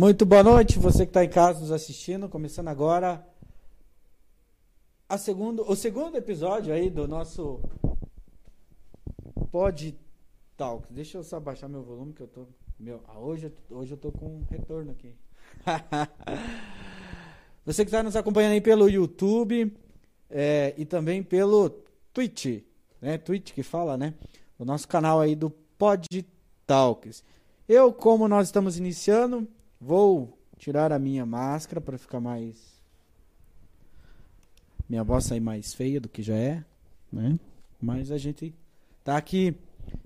Muito boa noite, você que está em casa nos assistindo, começando agora a segundo, o segundo episódio aí do nosso Pod Talk. Deixa eu só baixar meu volume que eu tô, meu, ah, hoje, hoje eu tô com um retorno aqui. você que está nos acompanhando aí pelo YouTube é, e também pelo Twitch, né? Twitch que fala, né? O nosso canal aí do Pod Talks. Eu, como nós estamos iniciando, Vou tirar a minha máscara para ficar mais. Minha voz sair mais feia do que já é, né? Mas a gente tá aqui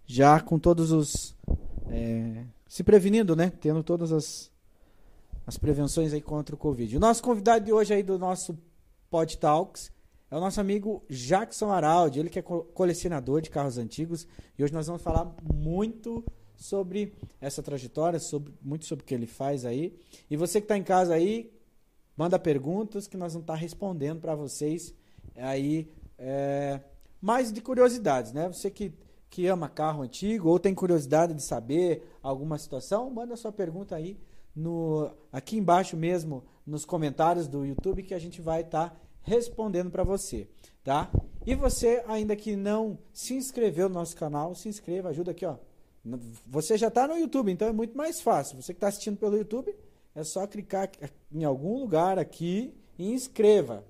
já com todos os. É, se prevenindo, né? Tendo todas as, as prevenções aí contra o Covid. O nosso convidado de hoje aí do nosso Pod Talks é o nosso amigo Jackson Araldi, ele que é colecionador de carros antigos. E hoje nós vamos falar muito sobre essa trajetória, sobre, muito sobre o que ele faz aí. E você que está em casa aí, manda perguntas que nós vamos estar tá respondendo para vocês aí. É, mais de curiosidades, né? Você que, que ama carro antigo ou tem curiosidade de saber alguma situação, manda sua pergunta aí no aqui embaixo mesmo nos comentários do YouTube que a gente vai estar tá respondendo para você, tá? E você ainda que não se inscreveu no nosso canal, se inscreva, ajuda aqui, ó você já está no YouTube, então é muito mais fácil. Você que está assistindo pelo YouTube, é só clicar em algum lugar aqui e inscreva.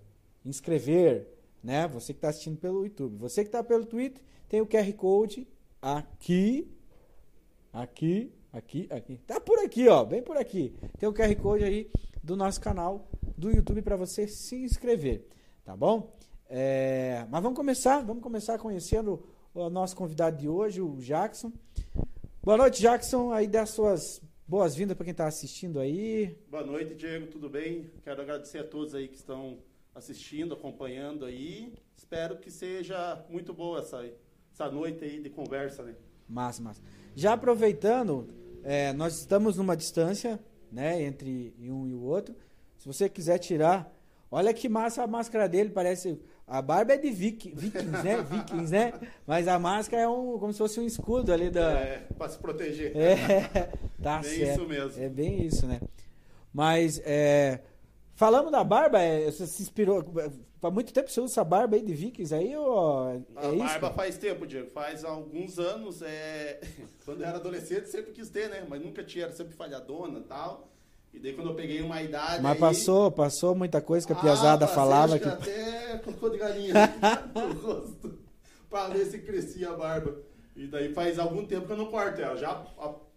Inscrever, né? Você que está assistindo pelo YouTube. Você que está pelo Twitter, tem o QR Code aqui, aqui, aqui, aqui. Tá por aqui, ó, bem por aqui. Tem o QR Code aí do nosso canal do YouTube para você se inscrever, tá bom? É, mas vamos começar, vamos começar conhecendo o nosso convidado de hoje, o Jackson. Boa noite, Jackson. Aí dá suas boas-vindas para quem está assistindo aí. Boa noite, Diego. Tudo bem? Quero agradecer a todos aí que estão assistindo, acompanhando aí. Espero que seja muito boa essa, essa noite aí de conversa, né? Massa, massa. Já aproveitando, é, nós estamos numa distância, né, entre um e o outro. Se você quiser tirar, olha que massa a máscara dele, parece a barba é de viking, vikings, né? vikings, né? Mas a máscara é um, como se fosse um escudo ali da. É, para se proteger. É, tá bem certo. isso mesmo. É bem isso, né? Mas, é, falando da barba, é, você se inspirou. Há muito tempo você usa essa barba aí de vikings aí, ou, é A isso, barba faz tempo, Diego. Faz alguns anos. É... Quando eu era adolescente, sempre quis ter, né? Mas nunca tinha, era sempre falhadona e tal. E daí quando eu peguei uma idade. Mas aí... passou, passou muita coisa que a piazada ah, falava. Que... até cocô de galinha no rosto. pra ver se crescia a barba. E daí faz algum tempo que eu não corto ela. Já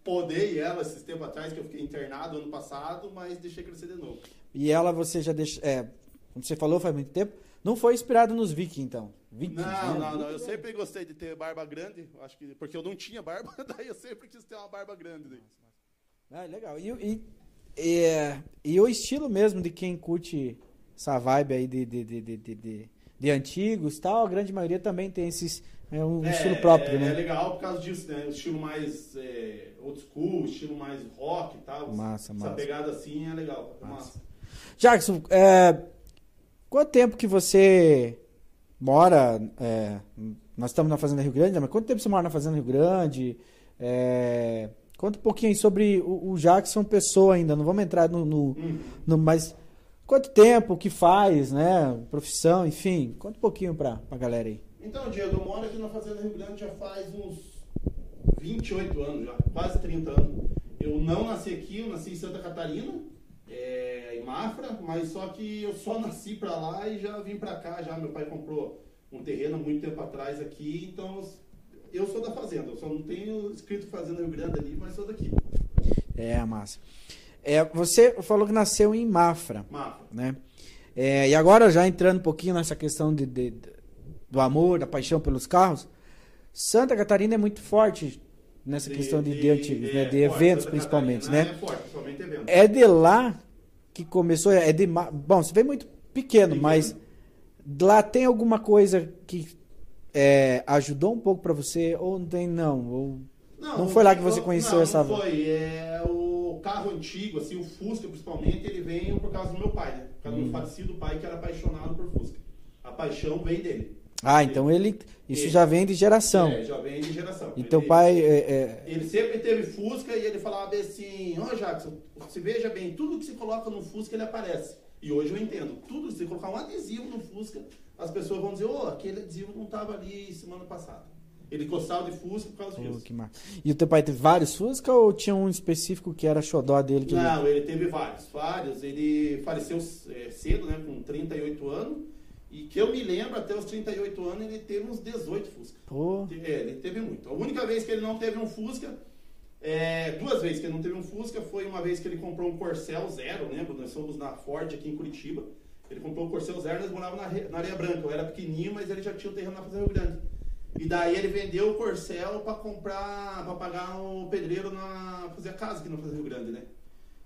podei ela esses tempos atrás, que eu fiquei internado ano passado, mas deixei crescer de novo. E ela você já deixou. É, como você falou faz muito tempo. Não foi inspirado nos vikings, então? Vikings, não, né? não, não. Eu sempre gostei de ter barba grande. Acho que porque eu não tinha barba, daí eu sempre quis ter uma barba grande. Daí. Ah, legal. E, e e, e o estilo mesmo de quem curte essa vibe aí de, de, de, de, de, antigos tal, a grande maioria também tem esses. É um é, estilo próprio, é, né? É legal por causa disso, né? Estilo mais é, old school, estilo mais rock e tal. Massa, essa massa. pegada assim é legal. Massa. massa. Jackson, é, quanto tempo que você mora. É, nós estamos na Fazenda Rio Grande, né? mas quanto tempo você mora na Fazenda Rio Grande? É, Conta um pouquinho sobre o, o Jackson Pessoa ainda, não vamos entrar no, no, hum. no, Mas quanto tempo, o que faz, né? Profissão, enfim. Conta um pouquinho pra, pra galera aí. Então, Diego, eu moro aqui na Fazenda Rio Grande já faz uns 28 anos, já, quase 30 anos. Eu não nasci aqui, eu nasci em Santa Catarina, é, em Mafra, mas só que eu só nasci pra lá e já vim pra cá, já meu pai comprou um terreno há muito tempo atrás aqui, então eu sou da fazenda, eu só não tenho escrito Fazenda Rio Grande ali, mas sou daqui. É, massa. É, você falou que nasceu em Mafra. Mafra. Né? É, e agora, já entrando um pouquinho nessa questão de, de, de, do amor, da paixão pelos carros, Santa Catarina é muito forte nessa de, questão de, de, antigos, né? de eventos Santa principalmente, né? É forte, principalmente eventos. É de lá que começou, é de bom, você vem muito pequeno, pequeno. mas lá tem alguma coisa que é, ajudou um pouco para você ou não tem não? Ou não, não foi lá que você conheceu não, essa não foi. É, o carro antigo, assim, o Fusca principalmente, ele veio por causa do meu pai, né? Por causa hum. do meu falecido pai que era apaixonado por Fusca. A paixão veio dele. Ah, então ele. Isso Ele- já vem de geração. É, já vem de geração. E Ele- teu pai. É, é- Ele sempre teve Fusca e ele falava assim, ó Jackson, se veja bem, tudo que se coloca no Fusca ele aparece. E hoje eu entendo, tudo, se colocar um adesivo no Fusca, as pessoas vão dizer, ô, aquele adesivo não estava ali semana passada. Ele gostava de Fusca por causa disso. que massa. E o teu pai teve vários Fusca ou tinha um específico que era xodó dele? Que ele- Não, ele teve vários, vários. Ele faleceu é, cedo, né, com 38 anos. E que eu me lembro, até os 38 anos, ele teve uns 18 Fusca. Pô, É, ele teve muito. A única vez que ele não teve um Fusca, é, duas vezes que ele não teve um Fusca, foi uma vez que ele comprou um Corcel Zero, lembra? Nós somos na Ford aqui em Curitiba. Ele comprou um Corcel Zero, nós morávamos na, na Areia Branca. Eu era pequenininho, mas ele já tinha o terreno na Fazenda Rio Grande. E daí ele vendeu o Corcel para comprar, para pagar o pedreiro na fazer a casa aqui na Fazenda Rio Grande, né?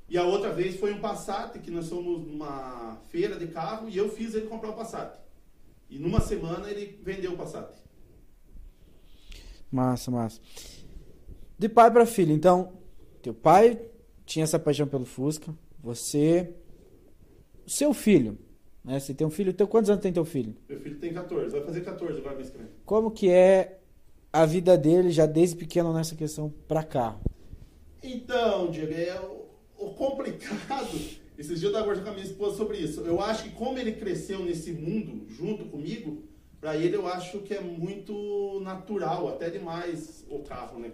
E a outra vez foi um Passat, que nós somos numa feira de carro e eu fiz ele comprar o Passat. E numa semana ele vendeu o Passat. massa, massa. De pai para filho, então, teu pai tinha essa paixão pelo Fusca, você. Seu filho, né? Você tem um filho, teu, quantos anos tem teu filho? Meu filho tem 14, vai fazer 14 agora mês que vem. Como que é a vida dele já desde pequeno nessa questão pra carro? Então, Diego, é o, o complicado. Esses dias eu estava conversando com a minha esposa sobre isso. Eu acho que como ele cresceu nesse mundo junto comigo, para ele eu acho que é muito natural, até demais o carro, né?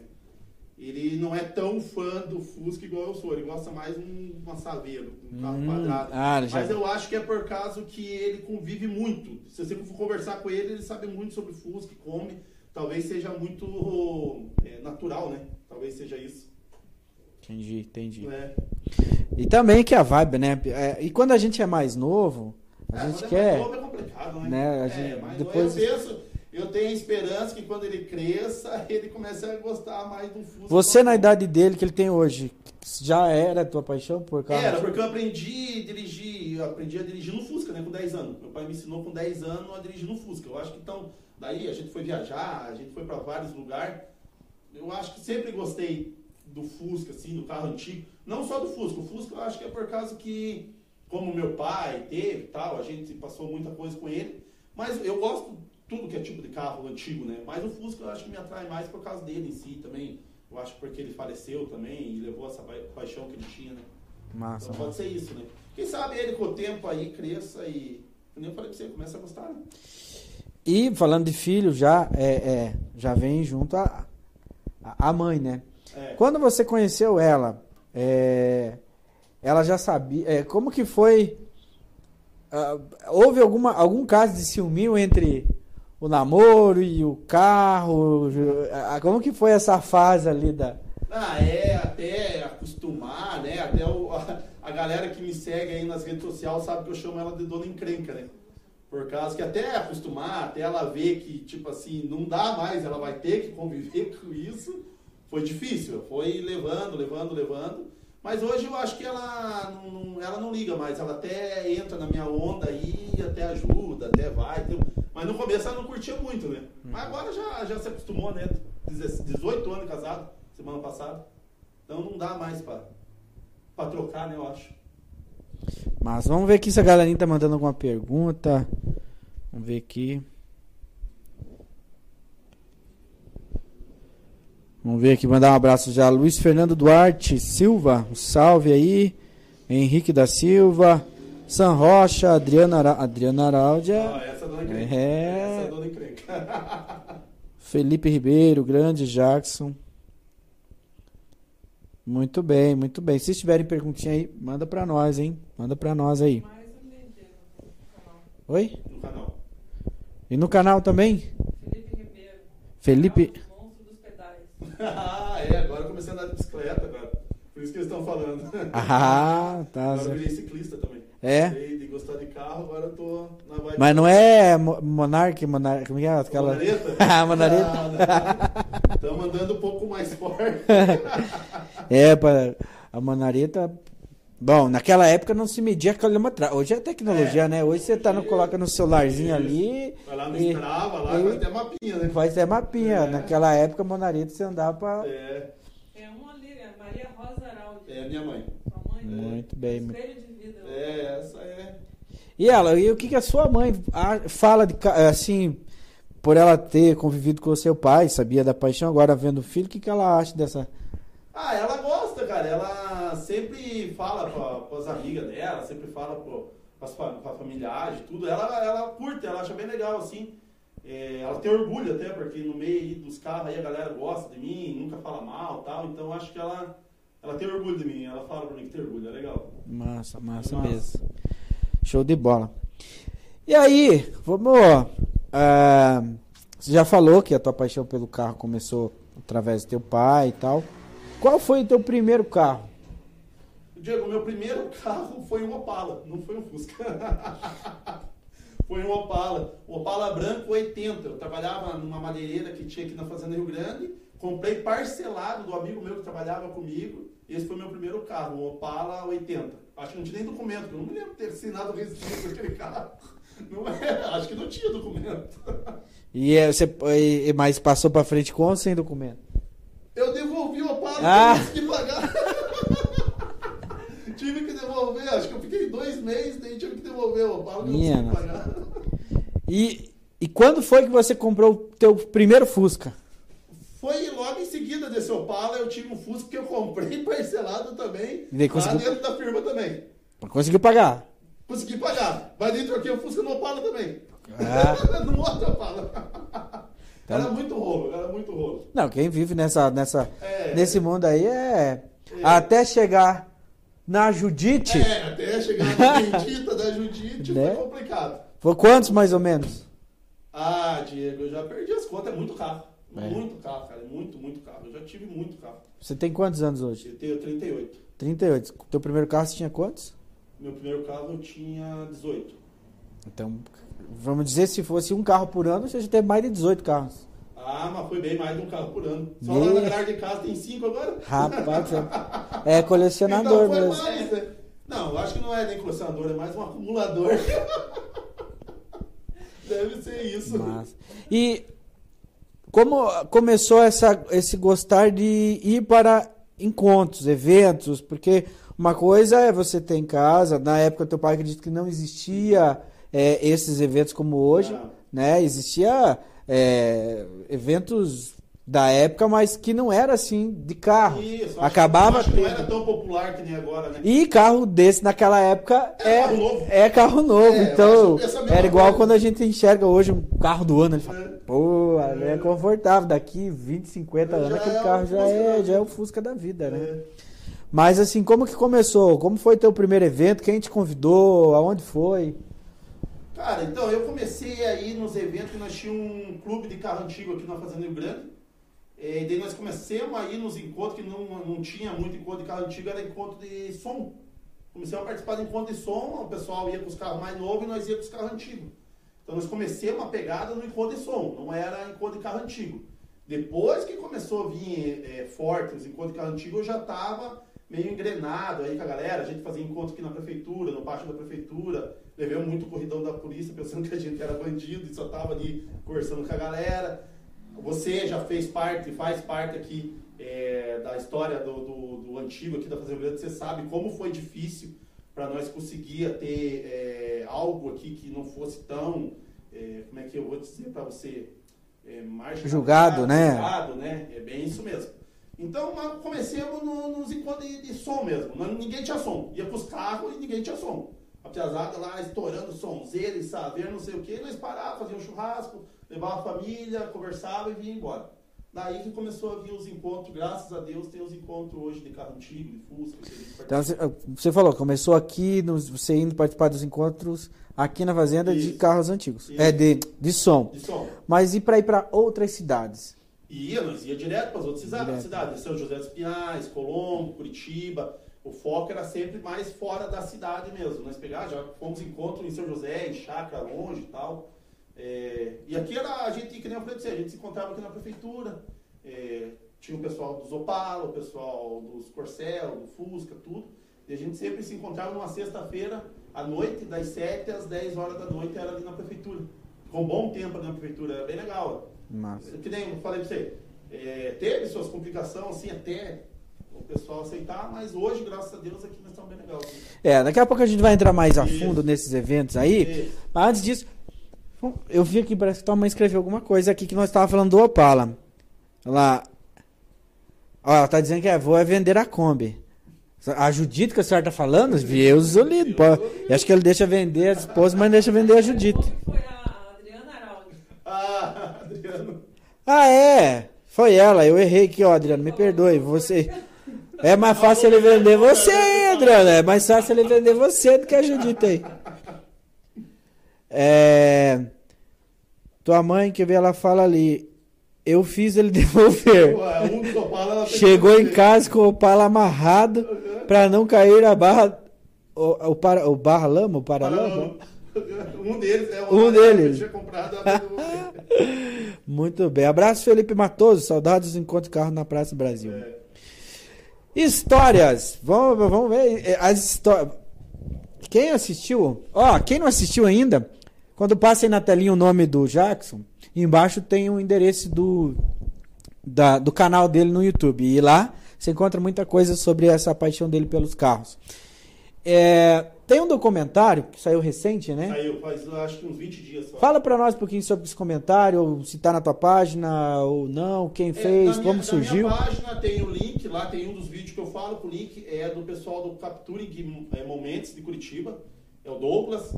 Ele não é tão fã do Fusca igual eu sou. Ele gosta mais de um, uma Saveiro, um carro Hum, quadrado. ah, já- Mas eu acho que é por causa que ele convive muito. Se você for conversar com ele, ele sabe muito sobre Fusca, come. Talvez seja muito é, natural, né? Talvez seja isso. Entendi, entendi. né? E também que a vibe, né? É, e quando a gente é mais novo, a É, gente quando quer. É, mais novo é complicado, né? né, a É, gente- depois- eu penso, eu tenho a esperança que quando ele cresça, ele comece a gostar mais do Fusca. Você, na idade dele que ele tem hoje, já era a tua paixão por carro? Era, porque eu aprendi a dirigir, eu aprendi a dirigir no Fusca, né, com 10 anos. Meu pai me ensinou com 10 anos a dirigir no Fusca. Eu acho que então, daí a gente foi viajar, a gente foi para vários lugares. Eu acho que sempre gostei do Fusca, assim, do carro antigo. Não só do Fusca, o Fusca eu acho que é por causa que, como meu pai teve e tal, a gente passou muita coisa com ele. Mas eu gosto tudo que é tipo de carro antigo, né? Mas o Fusca eu acho que me atrai mais por causa dele em si também. Eu acho porque ele faleceu também e levou essa pa- paixão que ele tinha, né? Massa, Então pode ser isso, né? Quem sabe ele com o tempo aí cresça e. eu falei pra você, começa a gostar, né? E falando de filho, já é, é, já vem junto a, a mãe, né? É. Quando você conheceu ela, é, ela já sabia. é, como que foi? ah, houve alguma, algum caso de ciúminho entre o namoro e o carro? Como que foi essa fase ali da. Ah, é, até acostumar, né? Até o- a, a galera que me segue aí nas redes sociais sabe que eu chamo ela de dona encrenca, né? Por causa que até acostumar, até ela ver que, tipo assim, não dá mais, ela vai ter que conviver com isso, foi difícil. Foi levando, levando, levando. Mas hoje eu acho que ela não, ela não liga mais, ela até entra na minha onda aí, até ajuda, até vai. tem- Mas no começo ela não curtia muito, né? Mas agora já, já se acostumou, né? 18 anos casado, semana passada. Então não dá mais pra, pra trocar, né, eu acho. Mas vamos ver aqui se a galerinha tá mandando alguma pergunta. Vamos ver aqui. Vamos ver aqui, mandar um abraço já. Luiz Fernando Duarte Silva, um salve aí. Henrique da Silva, San Rocha, Adriana, Ara... Adriana Araldia, Ó, essa é a dona encrenca. É. Essa é a dona encrenca. Felipe Ribeiro, grande Jackson. Muito bem, muito bem. Se tiverem perguntinha aí, manda pra nós, hein? Manda pra nós aí. Mais um medinho no canal. Oi? no canal. E no canal também? Felipe Ribeiro. Felipe. Pedais. ah, é, agora eu comecei a andar de bicicleta agora. Por isso que eles estão falando. Ah, tá. Agora eu virei ciclista também. É? De gostar de carro, agora eu tô na vibe. Mas não é Mo- Monark, Monark, como é que é? Aquela... Manareta? Ah, Manareta. Estamos andando um pouco mais forte. É, para a Monareta. Bom, naquela época não se media quilometragem. Hoje é tecnologia, É. né? Hoje você tá no, coloca no celularzinho ali Vai lá no e Strava, lá e- faz até mapinha, né? faz até mapinha. É. Naquela época, Monareta você andava pra. É, Tem uma ali, é Maria Rosa Araldi. é minha mãe. Sua mãe. Muito bem. Espelho de vida. É, essa é. E ela, e o que, que a sua mãe fala de assim? por ela ter convivido com o seu pai, sabia da paixão, agora vendo o filho, o que, que ela acha dessa. Ah, ela gosta, cara. Ela sempre fala pra, pras amigas dela, sempre fala fa- pra familiares, tudo. Ela, ela curte, ela acha bem legal, assim. É, ela tem orgulho até, porque no meio aí dos carros aí a galera gosta de mim, nunca fala mal tal. Então acho que ela, ela tem orgulho de mim. Ela fala pra mim que tem orgulho, é legal. Massa, massa, Massa. mesmo. Show de bola. E aí, vamos. ah, você já falou que a tua paixão pelo carro começou através do teu pai e tal. Qual foi o teu primeiro carro? Diego, meu primeiro carro foi um Opala, não foi um Fusca. foi um Opala. Um Opala branco 80. Eu trabalhava numa madeireira que tinha aqui na Fazenda Rio Grande. Comprei parcelado do amigo meu que trabalhava comigo. Esse foi meu primeiro carro, um Opala 80. Acho que não tinha nem documento, eu não me lembro de ter assinado o registro daquele carro. Não é, acho que não tinha documento. E é, você, e- mas passou pra frente com ou sem documento? Eu devolvi o Opala, Ah. tive que pagar. tive que devolver, acho que eu fiquei dois meses, daí tive que devolver o Opala, que eu não Minha pagar. E, e quando foi que você comprou o teu primeiro Fusca? Foi desse Opala, eu tive um Fusca que eu comprei parcelado também, E daí lá conseguiu- dentro da firma também. Conseguiu pagar? Consegui pagar, mas daí troquei o Fusca no Opala também. Ah. no outro Opala. Então- Era muito rolo, era muito rolo. Não, quem vive nessa, nessa, É. nesse mundo aí é, É. Até chegar na Judite. É, até chegar na bendita da Judite Né? foi complicado. Foi quantos mais ou menos? Ah, Diego, eu já perdi as contas, é muito carro. É. Muito carro, cara, muito, muito carro. Eu já tive muito carro. Você tem quantos anos hoje? Eu tenho 38. 38. Teu primeiro carro você tinha quantos? Meu primeiro carro eu tinha 18. Então, vamos dizer, se fosse um carro por ano, você já teve mais de 18 carros. Ah, mas foi bem mais de um carro por ano. Só Meu. lá na garagem de casa tem cinco agora. Rapaz, você é colecionador então foi mesmo. mais, né? Não, eu acho que não é nem colecionador, é mais um acumulador. Deve ser isso. Massa. E como começou essa, esse gostar de ir para encontros, eventos? Porque uma coisa é você ter em casa, na época teu pai acredita que não existia é, esses eventos como hoje, Não. né? Existia é, eventos da época, mas que não era assim de carro. Isso, Acabava acho que não era tão popular que nem agora, né? E carro desse naquela época É é, carro novo. é carro novo. É, então, era igual coisa. quando a gente enxerga hoje um carro do ano. Ele fala, É. pô, ali é confortável. Daqui 20, 50 Já anos, aquele é carro já é, já é o Fusca da vida, né? É. Mas assim, como que começou? Como foi teu primeiro evento? Quem te convidou? Aonde foi? Cara, então eu comecei aí nos eventos, nós tínhamos um clube de carro antigo aqui na Fazenda Rio Grande. É, E daí nós começamos aí nos encontros que não, não tinha muito encontro de carro antigo, era encontro de som. Comecei a participar de encontro de som, o pessoal ia com os carros mais novos e nós ia com os carros antigos. Então nós começamos a pegada no encontro de som, não era encontro de carro antigo. Depois que começou a vir é, forte os encontros de carro antigo, eu já estava meio engrenado aí com a galera. A gente fazia encontro aqui na prefeitura, no pátio da prefeitura. Levei muito corridão da polícia pensando que a gente era bandido e só tava ali conversando com a galera. Você já fez parte, faz parte aqui é, da história do, do, do antigo aqui da Fazenda Grande. Você sabe como foi difícil para nós conseguir ter é, algo aqui que não fosse tão, é, como é que eu vou dizer para você, é, marginalizado, Julgado, né? julgado, né? É bem isso mesmo. Então, nós comecemos no- nos encontros de, de som mesmo. Nós- ninguém tinha som. Ia pros carros e ninguém tinha som. A piazada lá estourando sonzeira e saber, não sei o que. Nós parávamos, fazíamos um churrasco, levava a família, conversava e vinha embora. Daí que começou a vir os encontros, graças a Deus, tem os encontros hoje de carro antigo, de Fusca. Então participa. você, falou, começou aqui, você indo participar dos encontros aqui na fazenda de Isso. carros antigos. Isso. É, de, de som. De som. Mas e para ir para outras cidades? E ia, nós ia direto para as outras cidades, Direto. cidades, São José dos Pinhais, Colombo, Curitiba. O foco era sempre mais fora da cidade mesmo. Nós pegar, já fomos encontro em São José, em chácara, longe e tal. É, e aqui era a gente, que nem eu falei você, a gente se encontrava aqui na prefeitura. É, tinha o pessoal dos Opala, o pessoal dos Corcel, do Fusca, tudo. E a gente sempre se encontrava numa sexta-feira, à noite, das 7 às 10 horas da noite, era ali na prefeitura. Ficou um bom tempo ali na prefeitura, era bem legal. Massa. Que nem eu falei pra você, é, teve suas complicações, assim, até o pessoal aceitar, mas hoje, graças a Deus, aqui nós estamos bem legal. assim. É, daqui a pouco a gente vai entrar mais a Isso. fundo nesses eventos aí. E- Mas antes disso, Eu vi aqui, parece que tua mãe escreveu alguma coisa aqui que nós estávamos falando do Opala. Lá. Ó, ela tá dizendo que a avó é vender a Kombi. A Judite que a senhora tá falando, lido. pô. Eu acho que ele deixa vender a esposa, mas não deixa vender a Judite. Foi a Adriana Araldi. Ah, Adriano. Ah, é. Foi ela. Eu errei aqui, ó, Adriano. Me perdoe. Você. É mais fácil ele vender você, hein, Adriano. É mais fácil ele vender você do que a Judite aí. É. Tua mãe, que vê, ela fala ali. Eu fiz ele devolver. Chegou em casa com o pala amarrado pra não cair a barra. O, o, para, o barra lama? O paralama? Um deles é Um deles. Comprado. Muito bem. Abraço, Felipe Matoso. Saudades do Encontro Carro na Praça Brasil. É. Histórias. Vamos, vamos ver as histórias. Quem assistiu? Ó, quem não assistiu ainda, quando passa aí na telinha o nome do Jackson, embaixo tem o endereço do, da- do canal dele no YouTube. E lá você encontra muita coisa sobre essa paixão dele pelos carros. É, tem um documentário que saiu recente, né? Saiu faz acho que uns 20 dias só. Fala pra nós um pouquinho sobre esse comentário, ou se tá na tua página ou não, quem É, fez, na como minha, surgiu. Na minha página tem o link, lá tem um dos vídeos que eu falo, o link é do pessoal do Capturing é, Momentos de Curitiba, é o Douglas.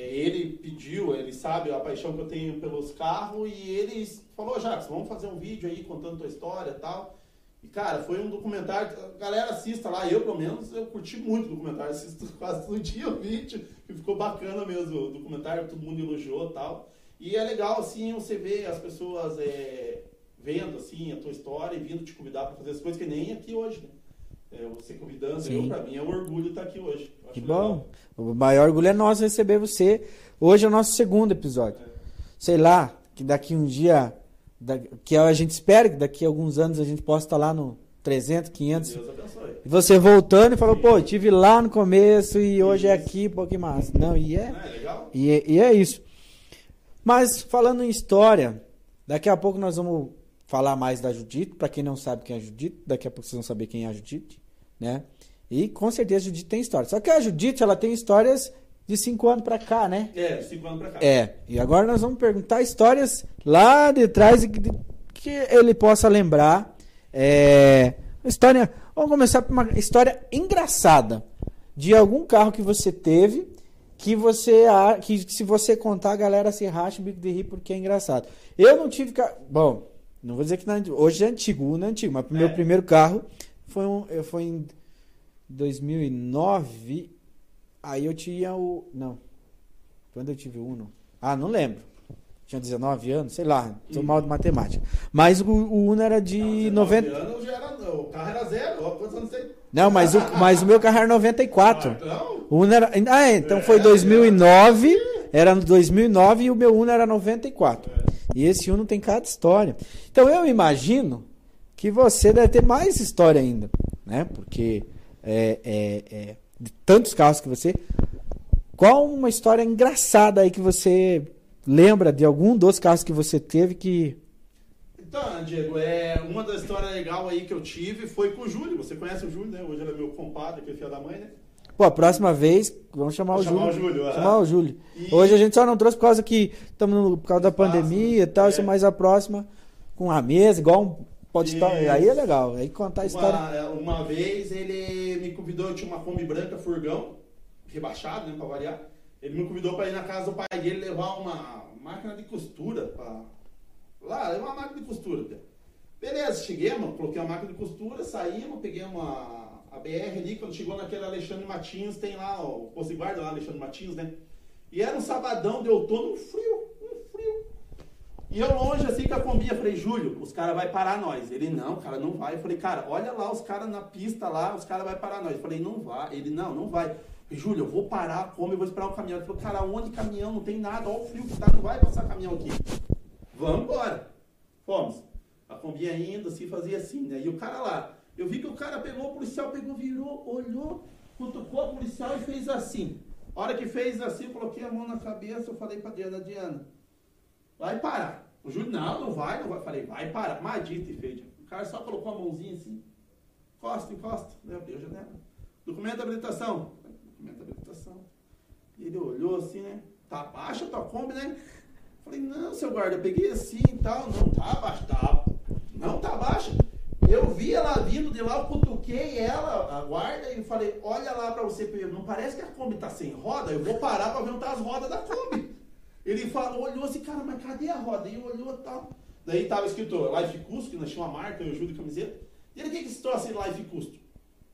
É, ele pediu, ele sabe a paixão que eu tenho pelos carros e ele falou, Jacques, vamos fazer um vídeo aí contando tua história e tal. E cara, foi um documentário, galera assista lá, eu pelo menos, eu curti muito o documentário, assisto quase todo dia o vídeo, que ficou bacana mesmo o documentário, todo mundo elogiou e tal. E é legal, assim, você ver as pessoas é, vendo, assim, a tua história e vindo te convidar para fazer as coisas que nem aqui hoje, né? É, você convidando, Sim. eu, pra mim é um orgulho estar aqui hoje. Que legal. bom. O maior orgulho é nosso receber você. Hoje é o nosso segundo episódio. Sei lá, que daqui um dia, que a gente espera que daqui a alguns anos a gente possa estar lá no 300, 500. Deus abençoe. E você voltando e falou, pô, eu tive lá no começo e hoje é aqui, pô, que massa. Não, e é, Não é legal? e é, e é isso. Mas falando em história, daqui a pouco nós vamos falar mais da Judite. Pra quem não sabe quem é a Judite, daqui a pouco vocês vão saber quem é a Judite, né? E com certeza a Judite tem história. Só que a Judite, ela tem histórias de cinco anos pra cá, né? É, de cinco anos pra cá. É, e agora nós vamos perguntar histórias lá de trás que, que ele possa lembrar. É, história, vamos começar por uma história engraçada de algum carro que você teve que você que se você contar a galera se racha o bico de rir porque é engraçado. Eu não tive ca- bom, não vou dizer que não é, hoje é antigo, não é antigo, mas o meu É. primeiro carro foi um, eu- foi em 2009. Aí eu tinha o não. Quando eu tive o Uno? Ah, não lembro. Tinha 19 anos, sei lá, sou mal de matemática. Mas o, o Uno era de Não, 90. 19 anos já era, o carro era zero. Ó, quantos anos tem? Não, mas o, mas o meu carro era 94. Ah, então, O Uno era. Ah, é, então foi É, 2009. Era no 2009 e o meu Uno era 94. E esse Uno tem cada história. Então eu imagino que você deve ter mais história ainda, né? Porque é, é, é, de tantos carros que você. Qual uma história engraçada aí que você lembra de algum dos carros que você teve que. Então, Diego, é, uma das histórias legais aí que eu tive foi com o Júlio. Você conhece o Júlio, né? Hoje ele é meu compadre, que é filho da mãe, né? Pô, a próxima vez, vamos chamar Vou o chamar Júlio. o Júlio, aham. chamar o Júlio. E- Hoje a gente só não trouxe por causa que estamos por causa da Espaço, pandemia e tal, é. isso mais a próxima com a mesa, igual um pode estar. Aí é legal. Aí contar a história. Uma, uma vez ele me convidou, eu tinha uma Kombi branca furgão, rebaixado, né, pra variar. Ele me convidou pra ir na casa do pai dele levar uma máquina de costura. Pra... Lá, levar uma máquina de costura. Beleza, cheguemos, coloquei a máquina de costura, saímos, peguei uma, a BR ali, quando chegou naquele Alexandre Matinhos, tem lá ó, o posto de guarda lá, Alexandre Matinhos, né? E era um sabadão de outono, um frio, um frio. E eu longe, assim, com a combinha, falei, Júlio, os caras vão parar nós. Ele, não, cara, não vai. Eu falei, cara, olha lá, os caras na pista lá, os caras vão parar nós. Eu falei, não vai. Ele, não, não vai. Júlio, eu vou parar Kombi, eu vou esperar o caminhão. Ele falou, cara, onde caminhão? Não tem nada, olha o frio que tá, não vai passar caminhão aqui. Vamos embora. Fomos. A Kombi indo, assim, fazia assim, né? E o cara lá, eu vi que o cara pegou, o policial pegou, virou, olhou, cutucou o policial e fez assim. A hora que fez assim, eu coloquei a mão na cabeça, eu falei pra Diana, Diana, vai parar. O Júlio, não, não vai, não vai. Falei, vai parar. Mas dito e feito. O cara só colocou a mãozinha assim, encosta, encosta. Eu abri a janela. Documento de habilitação. Documento de habilitação. Ele olhou assim, né? Tá baixa tua Kombi, né? Falei, não, seu guarda, eu peguei assim e tal. Não, tá abaixo, tá. Não tá abaixo. Eu vi ela vindo de lá, eu cutuquei ela, a guarda, e falei, olha lá pra você, não parece que a Kombi tá sem roda? Eu vou parar pra ver onde tá as rodas da Kombi. Ele falou, olhou assim, cara, mas cadê a roda? E olhou e tal. Daí tava escrito Life Custo, que nós tínhamos uma marca, eu ajudo de camiseta. E ele, o que que se trouxe Life Custo?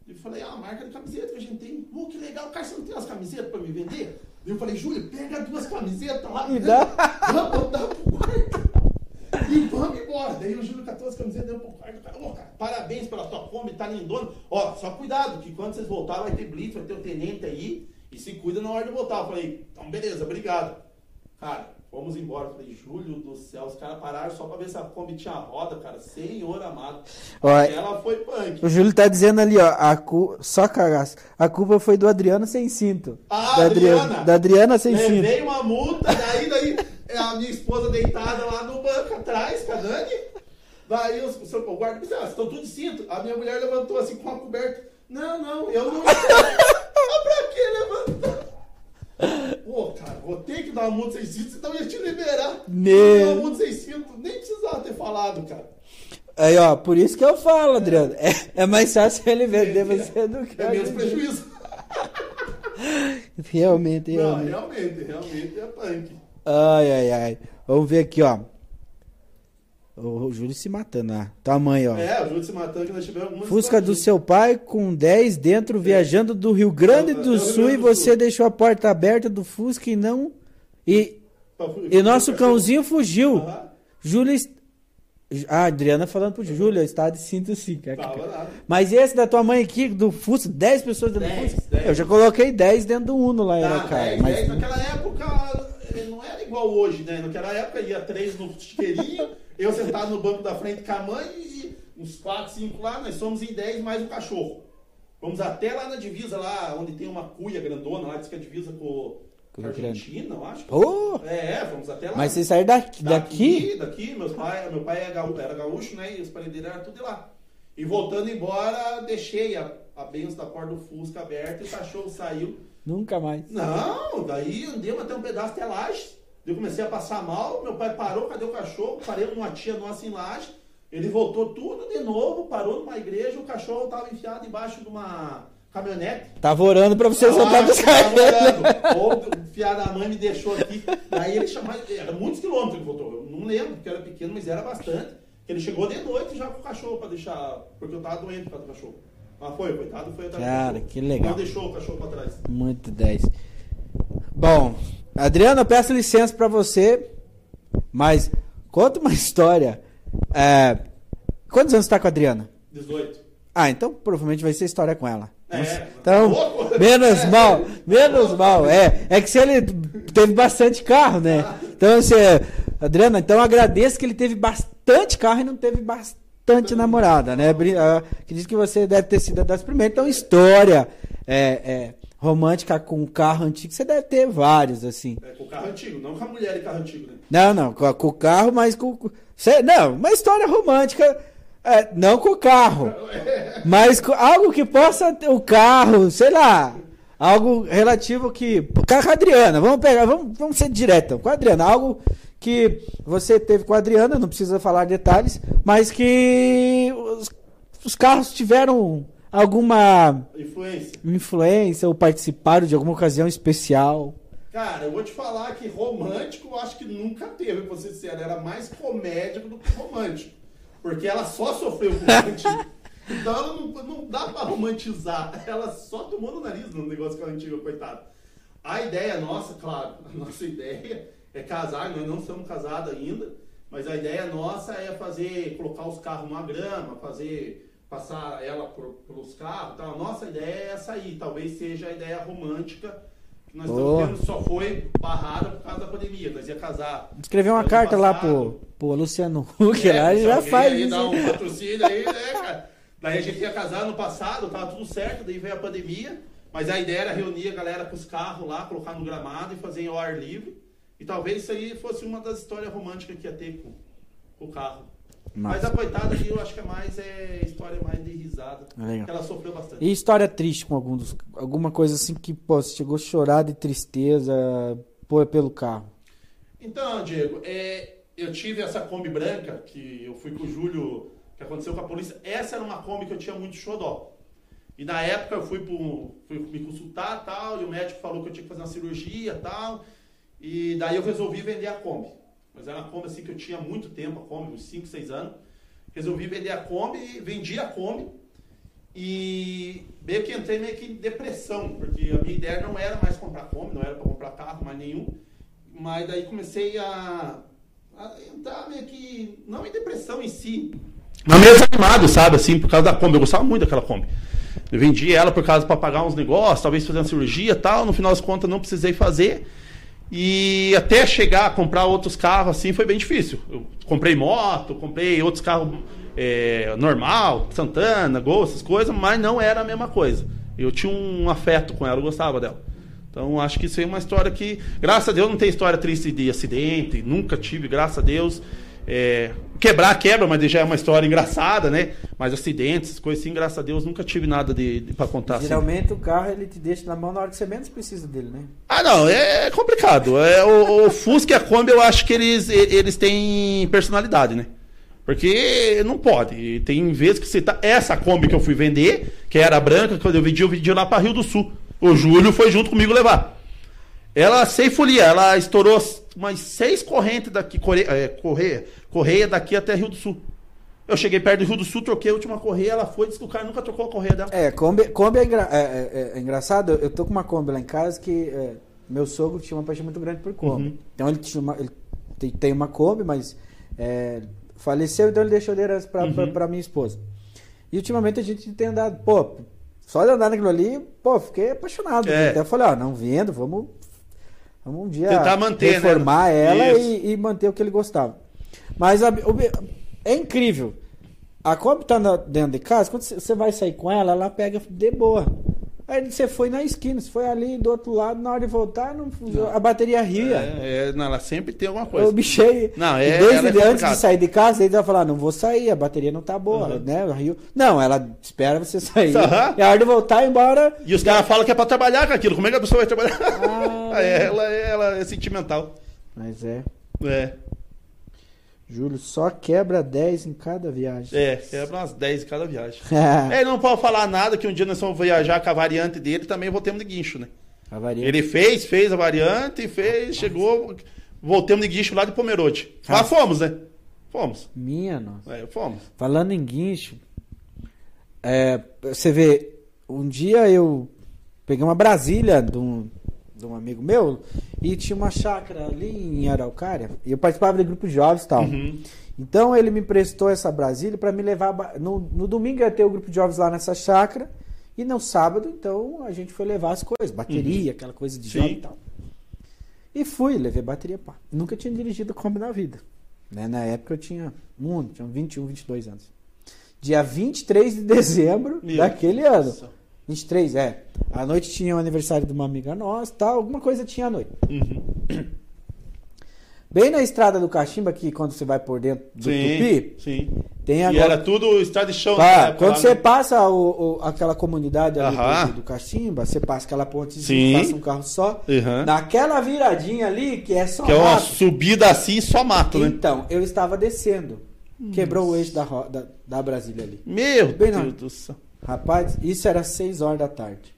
Eu falei, ah, a marca de camiseta que a gente tem. Oh, que legal, cara, você não tem as camisetas pra me vender? Eu falei, Júlio, pega duas camisetas lá, E dá. vamos dar pro quarto. E vamos embora. Daí o Júlio catou as camisetas, deu pro quarto. Cara, Ô, cara, parabéns pela tua Kombi, tá lindona. Ó, só cuidado, que quando vocês voltarem vai ter blitz, vai ter o tenente aí. E se cuida na hora de voltar. Eu falei, então beleza, obrigado. Cara, fomos embora. Eu falei, Júlio do céu, os caras pararam só pra ver se a Kombi tinha roda, cara. Senhor amado. Ó, Ela foi punk. O Júlio tá dizendo ali, ó, a cu... só cagaço. A culpa foi do Adriano sem cinto. Ah, da Adriana. Da Adriana sem cinto. Levei uma multa, daí, daí é a minha esposa deitada lá no banco atrás, com a Dani. Daí os, o, seu- o guarda disse, ah, estão tudo de cinto. A minha mulher levantou assim com a coberta. Não, não, eu não estou. ah, pra que levantar? Pô, cara, vou ter que dar uma multa sem cinto, ia te liberar. Meu. Dar uma multa sem cinto, nem precisava ter falado, cara. Aí, ó, por isso que eu falo, Adriano. É, é mais fácil ele vender você do que É menos prejuízo. Realmente, Não, realmente. realmente, realmente é punk. Ai, ai, ai. Vamos ver aqui, ó. O Júlio se matando lá. Tua mãe, ó. É, o Júlio se matando que nós tivemos algumas Fusca do seu pai com 10 dentro, viajando do Rio Grande É, do é Sul Grande e do você Sul. deixou a porta aberta do Fusca e não. E, e nosso cãozinho fugiu. Aham. Júlio. est- a Adriana falando pro Júlio, está de cinto sim. Mas esse da tua mãe aqui, do Fusca, 10 pessoas dentro do 10, Fusca? 10. Eu já coloquei 10 dentro do Uno lá, Tá, né, cara. 10, Mas 10. Naquela época não era igual hoje, né? Naquela época ia três no chiqueirinho, eu sentado no banco da frente com a mãe e uns 4, 5 lá, nós somos em 10 mais um cachorro. Vamos até lá na divisa, lá onde tem uma cuia grandona, lá diz que é a divisa com, com. Argentina, eu acho. Pô, É, fomos até lá. mas vocês saíram daqui? daqui? Daqui, meus pai, meu pai é gaú- era gaúcho, né? E os dele eram tudo de lá. E voltando embora, deixei a, a benção da porta do Fusca aberta e o cachorro saiu. Nunca mais. Não, daí andei até um pedaço até Laje. Eu comecei a passar mal, meu pai parou, cadê o cachorro? Parei numa tia nossa em Laje. Ele voltou tudo de novo, parou numa igreja, o cachorro estava enfiado embaixo de uma caminhonete. Tava orando pra você soltar orando. Ou o fiado da mãe me deixou aqui. Daí ele chamou, era muitos quilômetros que voltou. Eu não lembro, porque era pequeno, mas era bastante. Ele chegou de noite já com o cachorro pra deixar. Porque eu tava doente por causa do cachorro. Mas foi, coitado, foi atrás do Cara, que legal. Não deixou o cachorro pra trás. Muito 10. Bom, Adriano, eu peço licença pra você, mas conta uma história. É, quantos anos você tá com a Adriana? 18. Ah, então provavelmente vai ser história com ela. É, Então, louco. menos É. mal, menos mal. É, é que se ele teve bastante carro, né? Então, você, Adriana, então agradeço que ele teve bastante carro e não teve bastante namorada, né? Bri- ah, Acredito que você deve ter sido das primeiras. Então, história é, é, romântica com carro antigo, você deve ter vários, assim. É, com o carro antigo, não com a mulher e carro antigo, né? Não, não, com, com o carro, mas com. com- cê- não, uma história romântica. é, não com o carro. Mas com algo que possa ter o carro, sei lá. Algo relativo que. Com a Adriana, vamos pegar, vamos, vamos ser direto. Com a Adriana, algo que você teve com a Adriana, não precisa falar detalhes, mas que os, os carros tiveram alguma Influência. influência ou participaram de alguma ocasião especial. Cara, eu vou te falar que romântico eu acho que nunca teve, pra ser sincero. Era mais comédia do que romântico. Porque ela só sofreu com o antigo. Então ela não, não dá pra romantizar. Ela só tomou no nariz no negócio com a antiga, coitada. A ideia nossa, claro, a nossa ideia é casar, nós não somos casados ainda, mas a ideia nossa é fazer, colocar os carros numa grama, fazer, passar ela por, pelos carros. Então, a nossa ideia é essa aí, talvez seja a ideia romântica que nós Boa. estamos tendo, só foi barrada por causa da pandemia. Nós ia casar. Escrever uma carta lá passado. pro, pro Luciano Huck, lá, É, ele se já faz aí isso. Dá um patrocínio aí, né, cara? Daí a gente ia casar no passado, tava tudo certo, daí veio a pandemia. Mas a ideia era reunir a galera com os carros lá, colocar no gramado e fazer ao ar livre. E talvez isso aí fosse uma das histórias românticas que ia ter com, com o carro. Mas a coitada ali eu acho que é mais é história mais de risada. Legal. Que ela sofreu bastante. E história triste com algum dos, alguma coisa assim que, pô, você chegou a chorar de tristeza pô, pelo carro. Então, Diego, é, eu tive essa Kombi branca, que eu fui com o Júlio, que aconteceu com a polícia. Essa era uma Kombi que eu tinha muito xodó. E na época eu fui, pro, fui me consultar tal, e o médico falou que eu tinha que fazer uma cirurgia tal. E daí eu resolvi vender a Kombi. Mas era uma Kombi assim que eu tinha muito tempo, a Kombi, uns 5, 6 anos. Resolvi vender a Kombi, vendi a Kombi. E meio que entrei meio que em depressão, porque a minha ideia não era mais comprar Kombi, não era para comprar carro mais nenhum. Mas daí comecei a, a entrar meio que, não em depressão em si, mas meio desanimado, sabe, assim, por causa da Kombi. Eu gostava muito daquela Kombi. Eu vendi ela por causa para pagar uns negócios, talvez fazer uma cirurgia tal. No final das contas, não precisei fazer. E até chegar a comprar outros carros assim foi bem difícil. Eu comprei moto, comprei outros carros é, normal, Santana, Gol, essas coisas, mas não era a mesma coisa. Eu tinha um afeto com ela, eu gostava dela. Então acho que isso é uma história que, graças a Deus, não tem história triste de acidente, nunca tive, graças a Deus. É, quebrar, quebra, mas já é uma história engraçada, né? Mas acidentes, coisas assim, graças a Deus, nunca tive nada de, de para contar. assim. Geralmente o carro ele te deixa na mão na hora que você menos precisa dele, né? Ah, não, é complicado. É, o, o Fusca e a Kombi, eu acho que eles, eles têm personalidade, né? Porque não pode. Tem vezes que você tá. Essa Kombi que eu fui vender, que era branca, quando eu vendi, eu vendi lá para Rio do Sul. O Júlio foi junto comigo levar. Ela, sem folia, ela estourou umas seis correntes daqui, correia, é, correia, correia daqui até Rio do Sul. Eu cheguei perto do Rio do Sul, troquei a última correia, ela foi, disse que o cara nunca trocou a correia dela. É, Kombi, Kombi é, engra- é- é- é engraçado. Eu tô com uma Kombi lá em casa que é, meu sogro tinha uma paixão muito grande por Kombi. Uhum. Então ele, tinha uma, ele tem, tem uma Kombi, mas é, faleceu, então ele deixou de herança pra, pra, Uhum. pra minha esposa. E ultimamente a gente tem andado, pô, só de andar naquilo ali, pô, fiquei apaixonado. É. Até eu falei, ó, não vendo, vamos, vamos um dia Tentar manter, né? reformar ela Isso. e, e manter o que ele gostava. Mas a- o- é incrível. A Kombi tá na- dentro de casa, quando você vai sair com ela, ela pega de boa. Aí você foi na esquina, você foi ali do outro lado, na hora de voltar, não, a bateria ria. É, é, não, ela sempre tem alguma coisa. Eu bichei. Não, é- Desde ela é antes de sair de casa, ele vai falar: não vou sair, a bateria não tá boa, Uhum. né? Rio. Não, ela espera você sair. Aham. E a hora de voltar embora. E os caras falam que é pra trabalhar com aquilo. Como é que a pessoa vai trabalhar? Ah. É, ela, ela é sentimental. Mas é. É, Júlio só quebra 10 em cada viagem. é, quebra umas 10 em cada viagem. É, ele não pode falar nada que um dia nós vamos viajar com a variante dele também voltemos de guincho, né? Avaria. Ele fez, fez a variante, fez, chegou, voltemos de guincho lá de Pomerode. Lá fomos, né? Fomos. Minha, nossa. É, fomos. Falando em guincho, é, você vê, um dia eu peguei uma Brasília de um, de um amigo meu e tinha uma chácara ali em Araucária. E eu participava do grupo de jovens e tal. Uhum. Então ele me emprestou essa Brasília para me levar. No, no domingo ia ter o grupo de jovens lá nessa chácara. E no sábado, então, a gente foi levar as coisas, bateria, aquela coisa de Sim. jovem e tal. E fui, levei bateria pá. Nunca tinha dirigido Kombi na vida. Né? Na época eu tinha muito, tinha 21, 22 anos. Dia 23 de dezembro Meu daquele ano. 23, é. À noite tinha o aniversário de uma amiga nossa, tal, alguma coisa tinha à noite. Uhum. Bem na estrada do Cachimba, que quando você vai por dentro do Sim, Tupi, sim. tem E agora. era tudo estrada de chão. Época quando lá, você né? passa o, o- aquela comunidade ali do, do Cachimba, você passa aquela pontezinha, Sim. passa um carro só. Uhum. Naquela viradinha ali, que é só Que é uma mato. subida assim só mato, né? Então, eu estava descendo. Quebrou o eixo da, da, da Brasília ali. Meu Bem Deus do céu. Rapaz, isso era 6 horas da tarde.